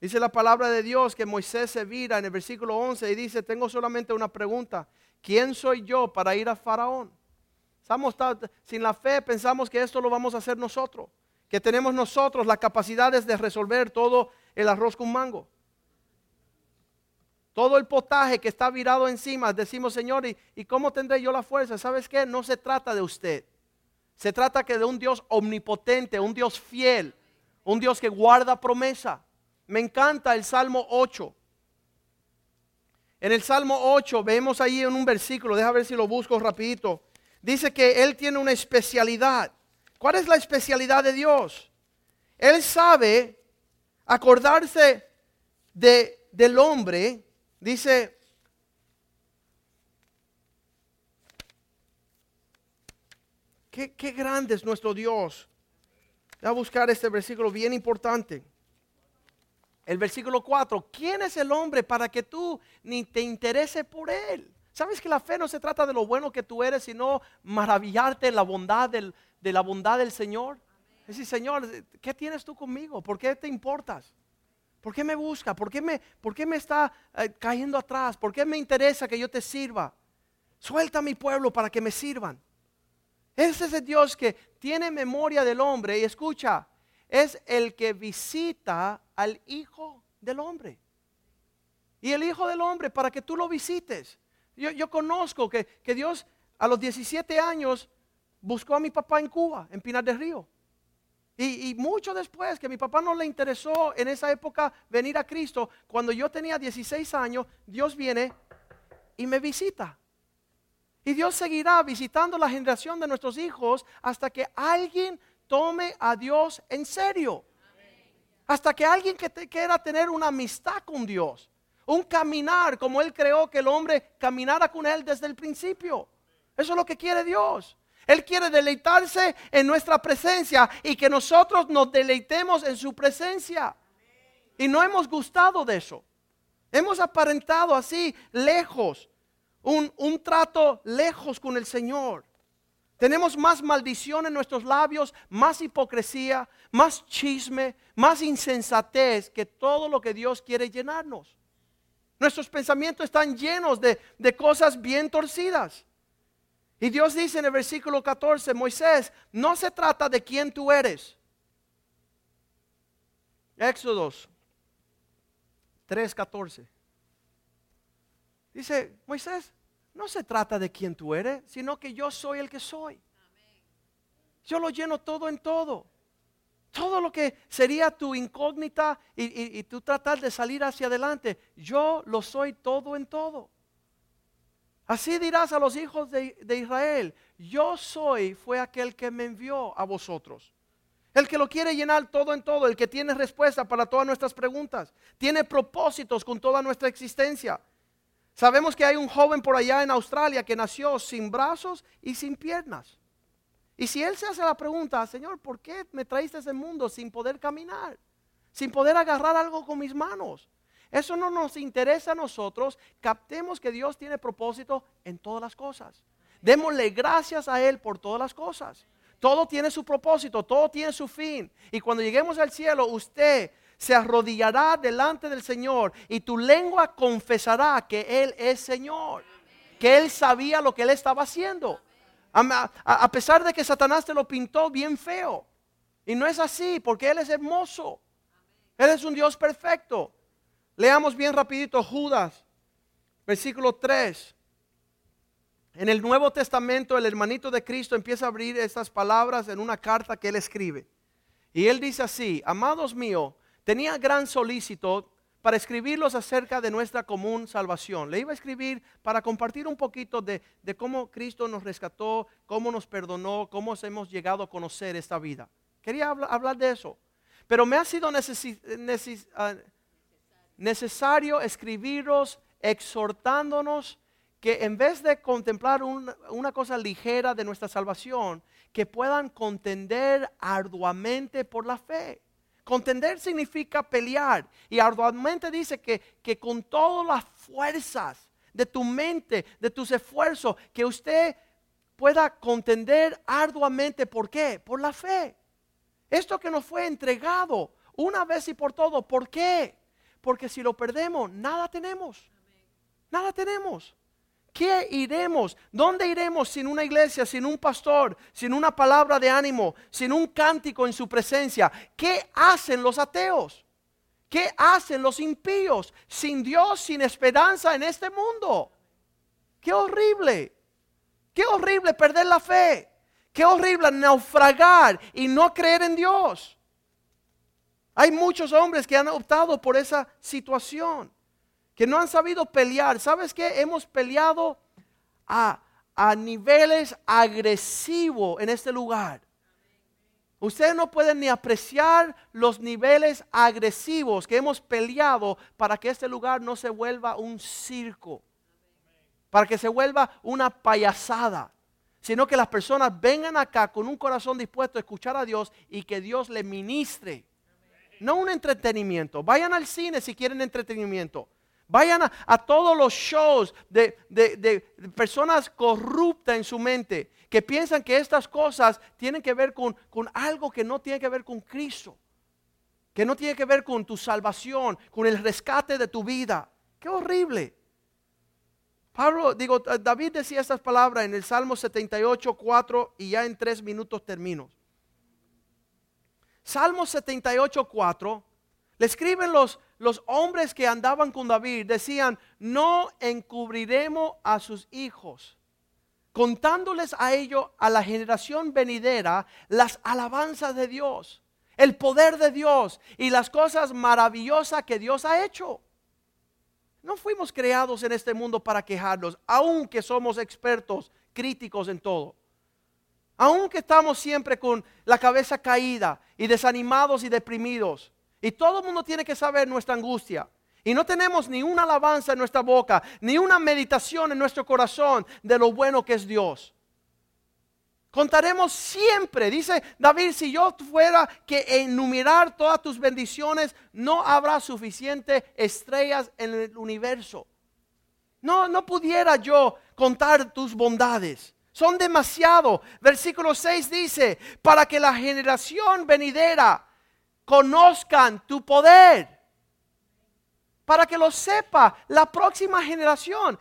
Dice la palabra de Dios que Moisés se vira en el versículo 11 y dice, tengo solamente una pregunta, ¿quién soy yo para ir a Faraón? Estamos sin la fe, pensamos que esto lo vamos a hacer nosotros, que tenemos nosotros las capacidades de resolver todo el arroz con mango. Todo el potaje que está virado encima, decimos, Señor, ¿y, ¿y cómo tendré yo la fuerza? ¿Sabes qué? No se trata de usted. Se trata que de un Dios omnipotente, un Dios fiel, un Dios que guarda promesa. Me encanta el Salmo 8. En el Salmo 8 vemos ahí en un versículo, deja ver si lo busco rapidito. Dice que Él tiene una especialidad. ¿Cuál es la especialidad de Dios? Él sabe acordarse de, del hombre. Dice, qué, qué grande es nuestro Dios. Voy a buscar este versículo bien importante el versículo 4, ¿quién es el hombre para que tú ni te interese por él? ¿Sabes que la fe no se trata de lo bueno que tú eres, sino maravillarte en la bondad del, de la bondad del Señor? Es decir, Señor, ¿qué tienes tú conmigo? ¿Por qué te importas? ¿Por qué me busca? ¿Por qué me, por qué me está eh, cayendo atrás? ¿Por qué me interesa que yo te sirva? Suelta a mi pueblo para que me sirvan. Ese es el Dios que tiene memoria del hombre y escucha, es el que visita al Hijo del Hombre. Y el Hijo del Hombre para que tú lo visites. Yo, conozco que, Dios a los 17 años buscó a mi papá en Cuba, en Pinar del Río. Y, mucho después, que mi papá no le interesó en esa época venir a Cristo, cuando yo tenía 16 años, Dios viene y me visita. Y Dios seguirá visitando la generación de nuestros hijos hasta que alguien tome a Dios en serio. Hasta que alguien que te quiera tener una amistad con Dios, un caminar como Él creó que el hombre caminara con Él desde el principio. Eso es lo que quiere Dios. Él quiere deleitarse en nuestra presencia y que nosotros nos deleitemos en su presencia. Y no hemos gustado de eso. Hemos aparentado así lejos, un, un trato lejos con el Señor. Tenemos más maldición en nuestros labios, más hipocresía, más chisme, más insensatez que todo lo que Dios quiere llenarnos. Nuestros pensamientos están llenos de, de cosas bien torcidas. Y Dios dice en el versículo 14, Moisés, no se trata de quién tú eres. Éxodos 3:14. Dice, Moisés, no se trata de quién tú eres, sino que yo soy el que soy. Yo lo lleno todo en todo. Todo lo que sería tu incógnita y, tú tratar de salir hacia adelante, yo lo soy todo en todo. Así dirás a los hijos de, Israel, yo soy fue aquel que me envió a vosotros. El que lo quiere llenar todo en todo, el que tiene respuesta para todas nuestras preguntas, tiene propósitos con toda nuestra existencia. Sabemos que hay un joven por allá en Australia que nació sin brazos y sin piernas. Y si él se hace la pregunta, Señor, ¿por qué me traíste a ese mundo sin poder caminar? Sin poder agarrar algo con mis manos. Eso no nos interesa a nosotros. Captemos que Dios tiene propósito en todas las cosas. Démosle gracias a Él por todas las cosas. Todo tiene su propósito, todo tiene su fin. Y cuando lleguemos al cielo, usted se arrodillará delante del Señor y tu lengua confesará que Él es Señor, que Él sabía lo que Él estaba haciendo. A, pesar de que Satanás te lo pintó bien feo. Y no es así, porque Él es hermoso. Él es un Dios perfecto. Leamos bien rapidito Judas, versículo 3. En el Nuevo Testamento el hermanito de Cristo empieza a abrir estas palabras en una carta que él escribe. Y él dice así, amados míos, tenía gran solícito para escribirlos acerca de nuestra común salvación. Le iba a escribir para compartir un poquito de, cómo Cristo nos rescató, cómo nos perdonó, cómo hemos llegado a conocer esta vida. Quería hablar, de eso. Pero me ha sido ah, necesario escribiros exhortándonos que en vez de contemplar una cosa ligera de nuestra salvación, que puedan contender arduamente por la fe. Contender significa pelear y arduamente dice que, que con todas las fuerzas de tu mente, de tus esfuerzos, que usted pueda contender arduamente. ¿Por qué? Por la fe. Esto que nos fue entregado una vez y por todo. ¿Por qué? Porque si lo perdemos, nada tenemos. Nada tenemos. ¿Qué iremos? ¿Dónde iremos sin una iglesia, sin un pastor, sin una palabra de ánimo, sin un cántico en su presencia? ¿Qué hacen los ateos? ¿Qué hacen los impíos sin Dios, sin esperanza en este mundo? Qué horrible. Qué horrible perder la fe. Qué horrible naufragar y no creer en Dios. Hay muchos hombres que han optado por esa situación que no han sabido pelear. ¿Sabes qué? Hemos peleado a, niveles agresivos en este lugar. Ustedes no pueden ni apreciar los niveles agresivos que hemos peleado para que este lugar no se vuelva un circo, para que se vuelva una payasada, sino que las personas vengan acá con un corazón dispuesto a escuchar a Dios y que Dios le ministre. No un entretenimiento. Vayan al cine si quieren entretenimiento. Vayan a, todos los shows de, personas corruptas en su mente que piensan que estas cosas tienen que ver con, con algo que no tiene que ver con Cristo, que no tiene que ver con tu salvación, con el rescate de tu vida. Qué horrible. Pablo, digo, David decía estas palabras en el Salmo 78, 4 y ya en tres minutos termino. Salmo 78, 4 le escriben los, los hombres que andaban con David, decían, no encubriremos a sus hijos, contándoles a ellos, a la generación venidera, las alabanzas de Dios, el poder de Dios y las cosas maravillosas que Dios ha hecho. No fuimos creados en este mundo para quejarnos, aunque somos expertos, críticos en todo. Aunque estamos siempre con la cabeza caída y desanimados y deprimidos. Y todo el mundo tiene que saber nuestra angustia. Y no tenemos ni una alabanza en nuestra boca, ni una meditación en nuestro corazón de lo bueno que es Dios. Contaremos siempre, dice David, si yo fuera que enumerar todas tus bendiciones, no habrá suficiente estrellas en el universo. No, no pudiera yo contar tus bondades. Son demasiado. Versículo 6 dice, para que la generación venidera conozcan tu poder. Para que lo sepa la próxima generación.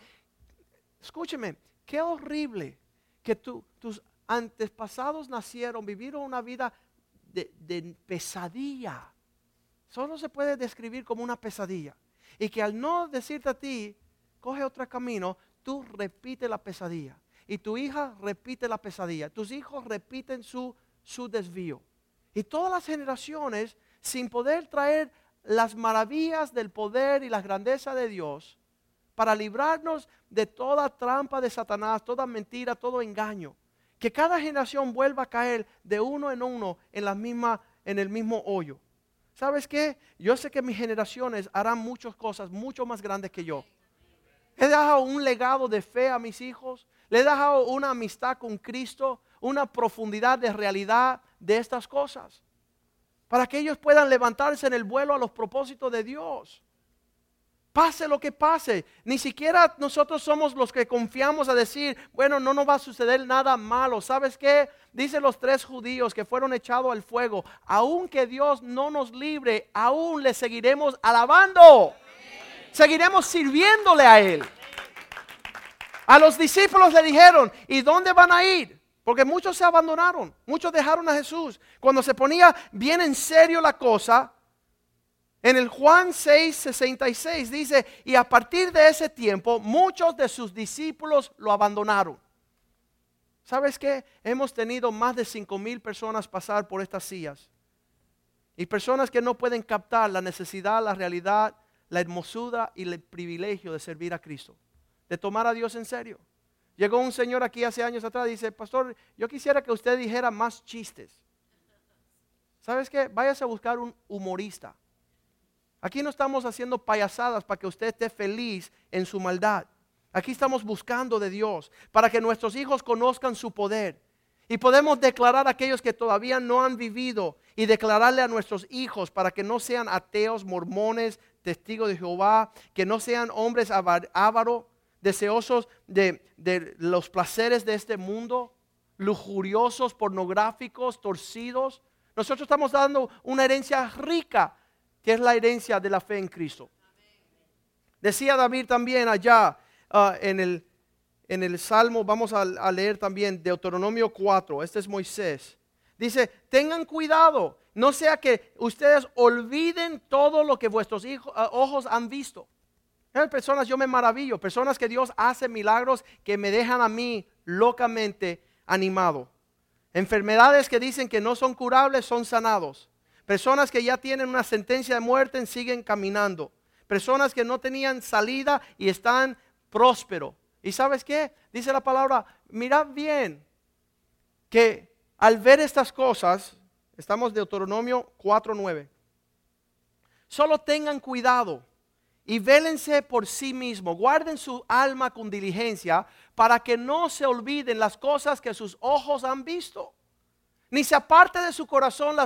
Escúcheme, qué horrible que tus antepasados nacieron, vivieron una vida de, pesadilla. solo se puede describir como una pesadilla. Y que al no decirte a ti, coge otro camino, tú repites la pesadilla. Y tu hija repite la pesadilla. Tus hijos repiten su, su desvío. Y todas las generaciones, sin poder traer las maravillas del poder y la grandeza de Dios, para librarnos de toda trampa de Satanás, toda mentira, todo engaño. Que cada generación vuelva a caer de uno en uno en, la misma, en el mismo hoyo. ¿Sabes qué? Yo sé que mis generaciones harán muchas cosas mucho más grandes que yo. He dejado un legado de fe a mis hijos. Le he dejado una amistad con Cristo, una profundidad de realidad de estas cosas. Para que ellos puedan levantarse en el vuelo a los propósitos de Dios. Pase lo que pase. Ni siquiera nosotros somos los que confiamos a decir, bueno, no nos va a suceder nada malo. ¿Sabes qué? Dicen los tres judíos que fueron echados al fuego. Aunque Dios no nos libre, aún le seguiremos alabando. Seguiremos sirviéndole a Él. A los discípulos le dijeron, ¿y dónde van a ir? Porque muchos se abandonaron, muchos dejaron a Jesús. Cuando se ponía bien en serio la cosa, en el Juan 6, 66 dice, y a partir de ese tiempo muchos de sus discípulos lo abandonaron. ¿Sabes qué? Hemos tenido más de 5 mil personas pasar por estas sillas. Y personas que no pueden captar la necesidad, la realidad, la hermosura y el privilegio de servir a Cristo. De tomar a Dios en serio. Llegó un señor aquí hace años atrás y dice, pastor, yo quisiera que usted dijera más chistes. ¿Sabes qué? Váyase a buscar un humorista Aquí no estamos haciendo payasadas para que usted esté feliz en su maldad. Aquí estamos buscando de Dios para que nuestros hijos conozcan su poder. Y podemos declarar a aquellos que todavía no han vivido y declararle a nuestros hijos para que no sean ateos, mormones, testigos de Jehová, que no sean hombres ávaros, deseosos de, los placeres de este mundo, lujuriosos, pornográficos, torcidos. Nosotros estamos dando una herencia rica que es la herencia de la fe en Cristo. Decía David también allá ah, en, el, en el Salmo, vamos a, leer también Deuteronomio 4, este es Moisés. Dice, tengan cuidado, no sea que ustedes olviden todo lo que vuestros hijos, ah, ojos han visto. Personas, yo me maravillo, personas que Dios hace milagros que me dejan a mí locamente animado. Enfermedades que dicen que no son curables son sanados. Personas que ya tienen una sentencia de muerte siguen caminando. Personas que no tenían salida y están prósperos. ¿Y sabes qué? Dice la palabra, mirad bien que al ver estas cosas, estamos de Deuteronomio 4.9, solo tengan cuidado y vélense por sí mismos, guarden su alma con diligencia para que no se olviden las cosas que sus ojos han visto ni se aparte de su corazón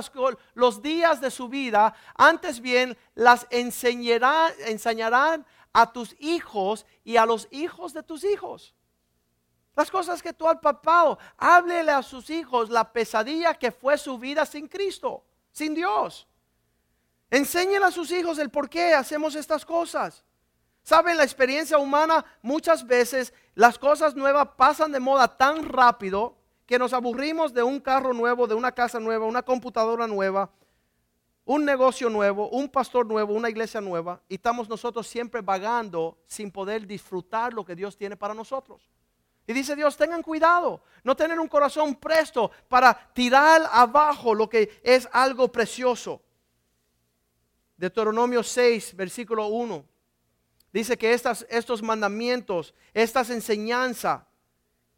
los días de su vida, antes bien las enseñarán a tus hijos y a los hijos de tus hijos. Las cosas que tú has papado, háblele a sus hijos la pesadilla que fue su vida sin Cristo, sin Dios. Enséñele a sus hijos el por qué hacemos estas cosas. Saben, la experiencia humana muchas veces las cosas nuevas pasan de moda tan rápido que nos aburrimos de un carro nuevo, de una casa nueva, una computadora nueva, un negocio nuevo, un pastor nuevo, una iglesia nueva, y estamos nosotros siempre vagando sin poder disfrutar lo que Dios tiene para nosotros. Y dice Dios, tengan cuidado, no tener un corazón presto para tirar abajo lo que es algo precioso. Deuteronomio 6, versículo 1. Dice que estas, estos mandamientos, estas enseñanzas,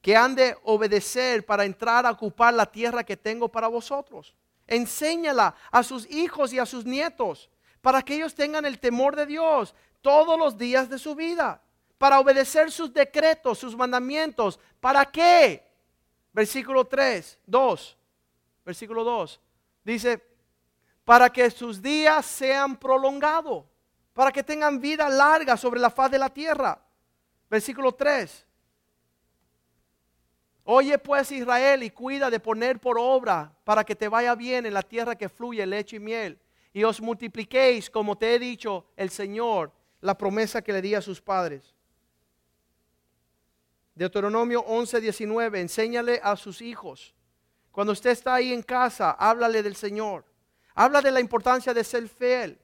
que han de obedecer para entrar a ocupar la tierra que tengo para vosotros. Enséñala a sus hijos y a sus nietos para que ellos tengan el temor de Dios todos los días de su vida, para obedecer sus decretos, sus mandamientos. ¿Para qué? Versículo 3, 2, versículo 2. Dice, para que sus días sean prolongados, para que tengan vida larga sobre la faz de la tierra. Versículo 3. Oye pues Israel y cuida de poner por obra para que te vaya bien en la tierra que fluye leche y miel y os multipliquéis como te he dicho el Señor, la promesa que le di a sus padres. Deuteronomio 11, 19, enséñale a sus hijos. Cuando usted está ahí en casa, háblale del Señor. Habla de la importancia de ser fiel.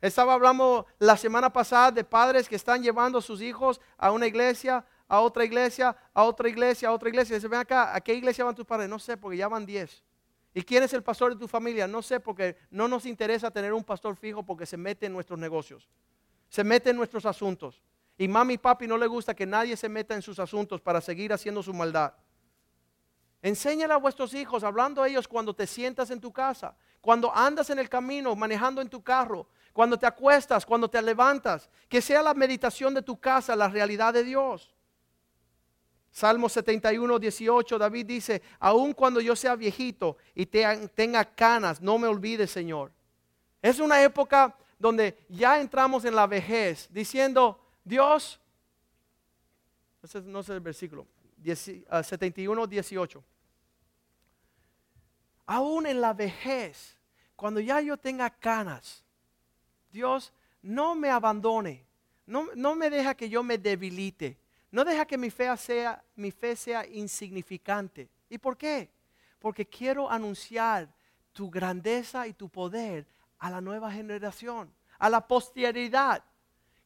Estaba hablando la semana pasada de padres que están llevando a sus hijos a una iglesia, a otra iglesia, a otra iglesia, a otra iglesia. Dice, ven acá, ¿a qué iglesia van tus padres? No sé, porque ya van 10. ¿Y quién es el pastor de tu familia? No sé, porque no nos interesa tener un pastor fijo porque se mete en nuestros negocios. Se mete en nuestros asuntos. Y mami y papi no le gusta que nadie se meta en sus asuntos para seguir haciendo su maldad. Enséñale a vuestros hijos, hablando a ellos cuando te sientas en tu casa, cuando andas en el camino, manejando en tu carro, cuando te acuestas, cuando te levantas, que sea la meditación de tu casa la realidad de Dios. Salmo 71, 18, David dice, aun cuando yo sea viejito y tenga canas, no me olvides, Señor. Es una época donde ya entramos en la vejez, diciendo, Dios, ese no es el versículo, 71, 18. Aún en la vejez, cuando ya yo tenga canas, Dios no me abandone, no, no me deja que yo me debilite, no deja que mi fe, sea, mi fe sea insignificante. ¿Y por qué? Porque quiero anunciar tu grandeza y tu poder a la nueva generación, a la posteridad.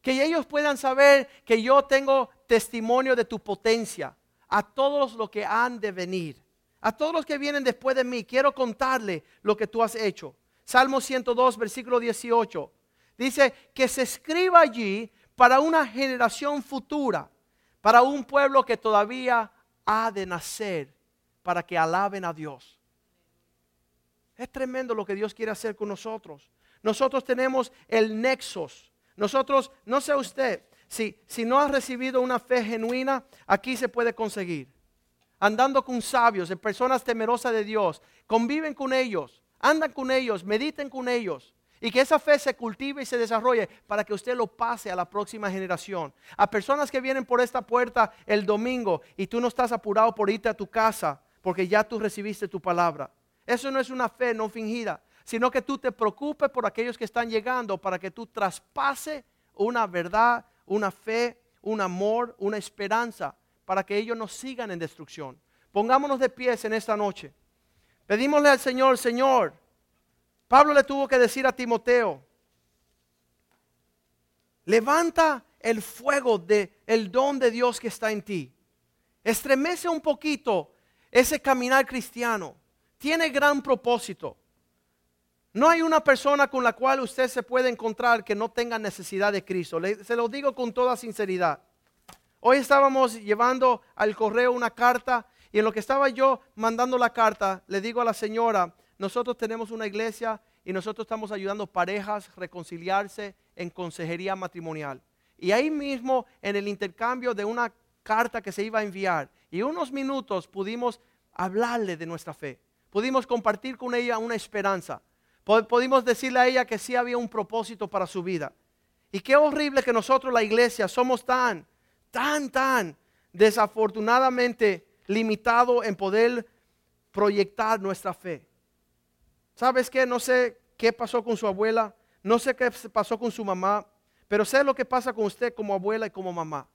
Que ellos puedan saber que yo tengo testimonio de tu potencia a todos los que han de venir. A todos los que vienen después de mí, quiero contarle lo que tú has hecho. Salmo 102, versículo 18. Dice que se escriba allí para una generación futura, para un pueblo que todavía ha de nacer, para que alaben a Dios. Es tremendo lo que Dios quiere hacer con nosotros. Nosotros tenemos el nexos. Nosotros, no sé usted, si, si no ha recibido una fe genuina, aquí se puede conseguir andando con sabios, de personas temerosas de Dios, conviven con ellos, andan con ellos, mediten con ellos. Y que esa fe se cultive y se desarrolle para que usted lo pase a la próxima generación. A personas que vienen por esta puerta el domingo y tú no estás apurado por irte a tu casa porque ya tú recibiste tu palabra. Eso no es una fe no fingida, sino que tú te preocupes por aquellos que están llegando para que tú traspase una verdad, una fe, un amor, una esperanza para que ellos no sigan en destrucción. Pongámonos de pies en esta noche. Pedimosle al Señor, Señor, Pablo le tuvo que decir a Timoteo, levanta el fuego del el don de Dios que está en ti. Estremece un poquito ese caminar cristiano. Tiene gran propósito. No hay una persona con la cual usted se puede encontrar que no tenga necesidad de Cristo. se lo digo con toda sinceridad. Hoy estábamos llevando al correo una carta y en lo que estaba yo mandando la carta, le digo a la señora, nosotros tenemos una iglesia y nosotros estamos ayudando parejas a reconciliarse en consejería matrimonial. Y ahí mismo, en el intercambio de una carta que se iba a enviar, y unos minutos pudimos hablarle de nuestra fe. Pudimos compartir con ella una esperanza. Pudimos decirle a ella que sí había un propósito para su vida. Y qué horrible que nosotros, la iglesia, somos tan tan, tan desafortunadamente limitado en poder proyectar nuestra fe. ¿Sabes qué? No sé qué pasó con su abuela, no sé qué pasó con su mamá, pero sé lo que pasa con usted como abuela y como mamá.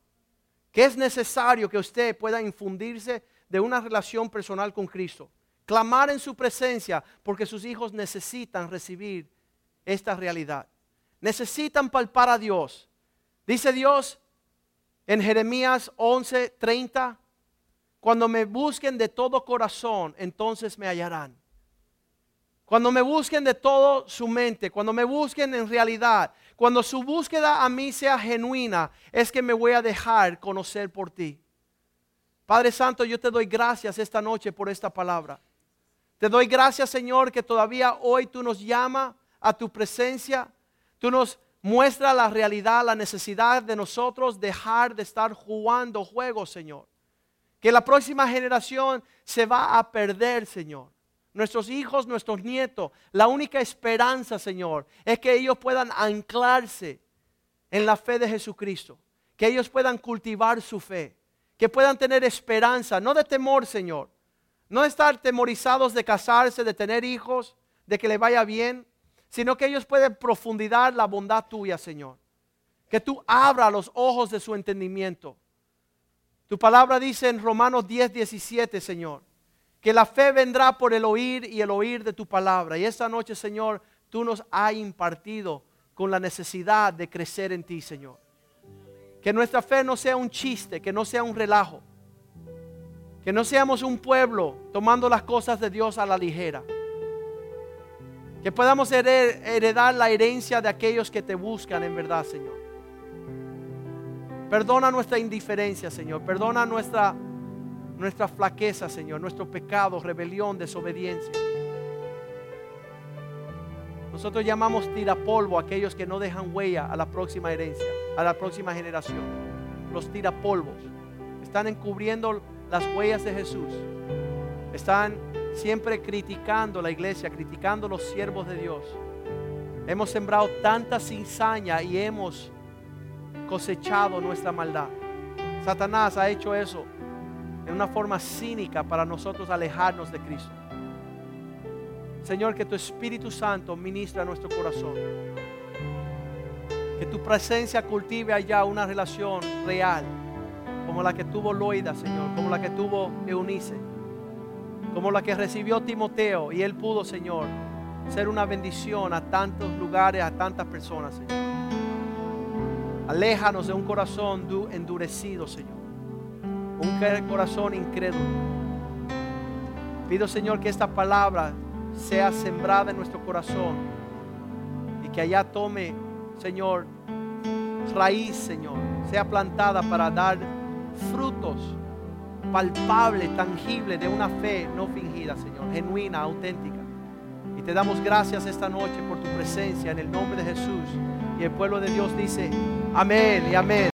Que es necesario que usted pueda infundirse de una relación personal con Cristo. Clamar en su presencia porque sus hijos necesitan recibir esta realidad. Necesitan palpar a Dios. Dice Dios, en Jeremías 11:30, cuando me busquen de todo corazón, entonces me hallarán. Cuando me busquen de todo su mente, cuando me busquen en realidad, cuando su búsqueda a mí sea genuina, es que me voy a dejar conocer por ti. Padre Santo, yo te doy gracias esta noche por esta palabra. Te doy gracias, Señor, que todavía hoy tú nos llamas a tu presencia. Tú nos muestra la realidad, la necesidad de nosotros dejar de estar jugando juegos, Señor. Que la próxima generación se va a perder, Señor. Nuestros hijos, nuestros nietos, la única esperanza, Señor, es que ellos puedan anclarse en la fe de Jesucristo. Que ellos puedan cultivar su fe. Que puedan tener esperanza, no de temor, Señor. No estar temorizados de casarse, de tener hijos, de que le vaya bien, sino que ellos pueden profundizar la bondad tuya, Señor. Que tú abra los ojos de su entendimiento. Tu palabra dice en Romanos 10, 17, Señor, Que la fe vendrá por el oír y el oír de tu palabra. Y esta noche, Señor, tú nos has impartido con la necesidad de crecer en ti, Señor. Que nuestra fe no sea un chiste, que no sea un relajo. Que no seamos un pueblo tomando las cosas de Dios a la ligera. Que podamos heredar la herencia de aquellos que te buscan en verdad, Señor. Perdona nuestra indiferencia, Señor. Perdona nuestra, nuestra flaqueza, Señor. Nuestro pecado, rebelión, desobediencia. Nosotros llamamos tirapolvo a aquellos que no dejan huella a la próxima herencia, a la próxima generación. Los tirapolvos. Están encubriendo las huellas de Jesús. Están siempre criticando la iglesia, criticando los siervos de Dios. Hemos sembrado tanta cizaña y hemos cosechado nuestra maldad. Satanás ha hecho eso en una forma cínica para nosotros alejarnos de Cristo. Señor, que tu Espíritu Santo ministra nuestro corazón. Que tu presencia cultive allá una relación real, como la que tuvo Loida, Señor, como la que tuvo Eunice como la que recibió Timoteo y él pudo, Señor, ser una bendición a tantos lugares, a tantas personas, Señor. Aléjanos de un corazón endurecido, Señor. Un corazón incrédulo. Pido, Señor, que esta palabra sea sembrada en nuestro corazón y que allá tome, Señor, raíz, Señor, sea plantada para dar frutos palpable, tangible de una fe no fingida, Señor, genuina, auténtica. Y te damos gracias esta noche por tu presencia en el nombre de Jesús. Y el pueblo de Dios dice, amén y amén.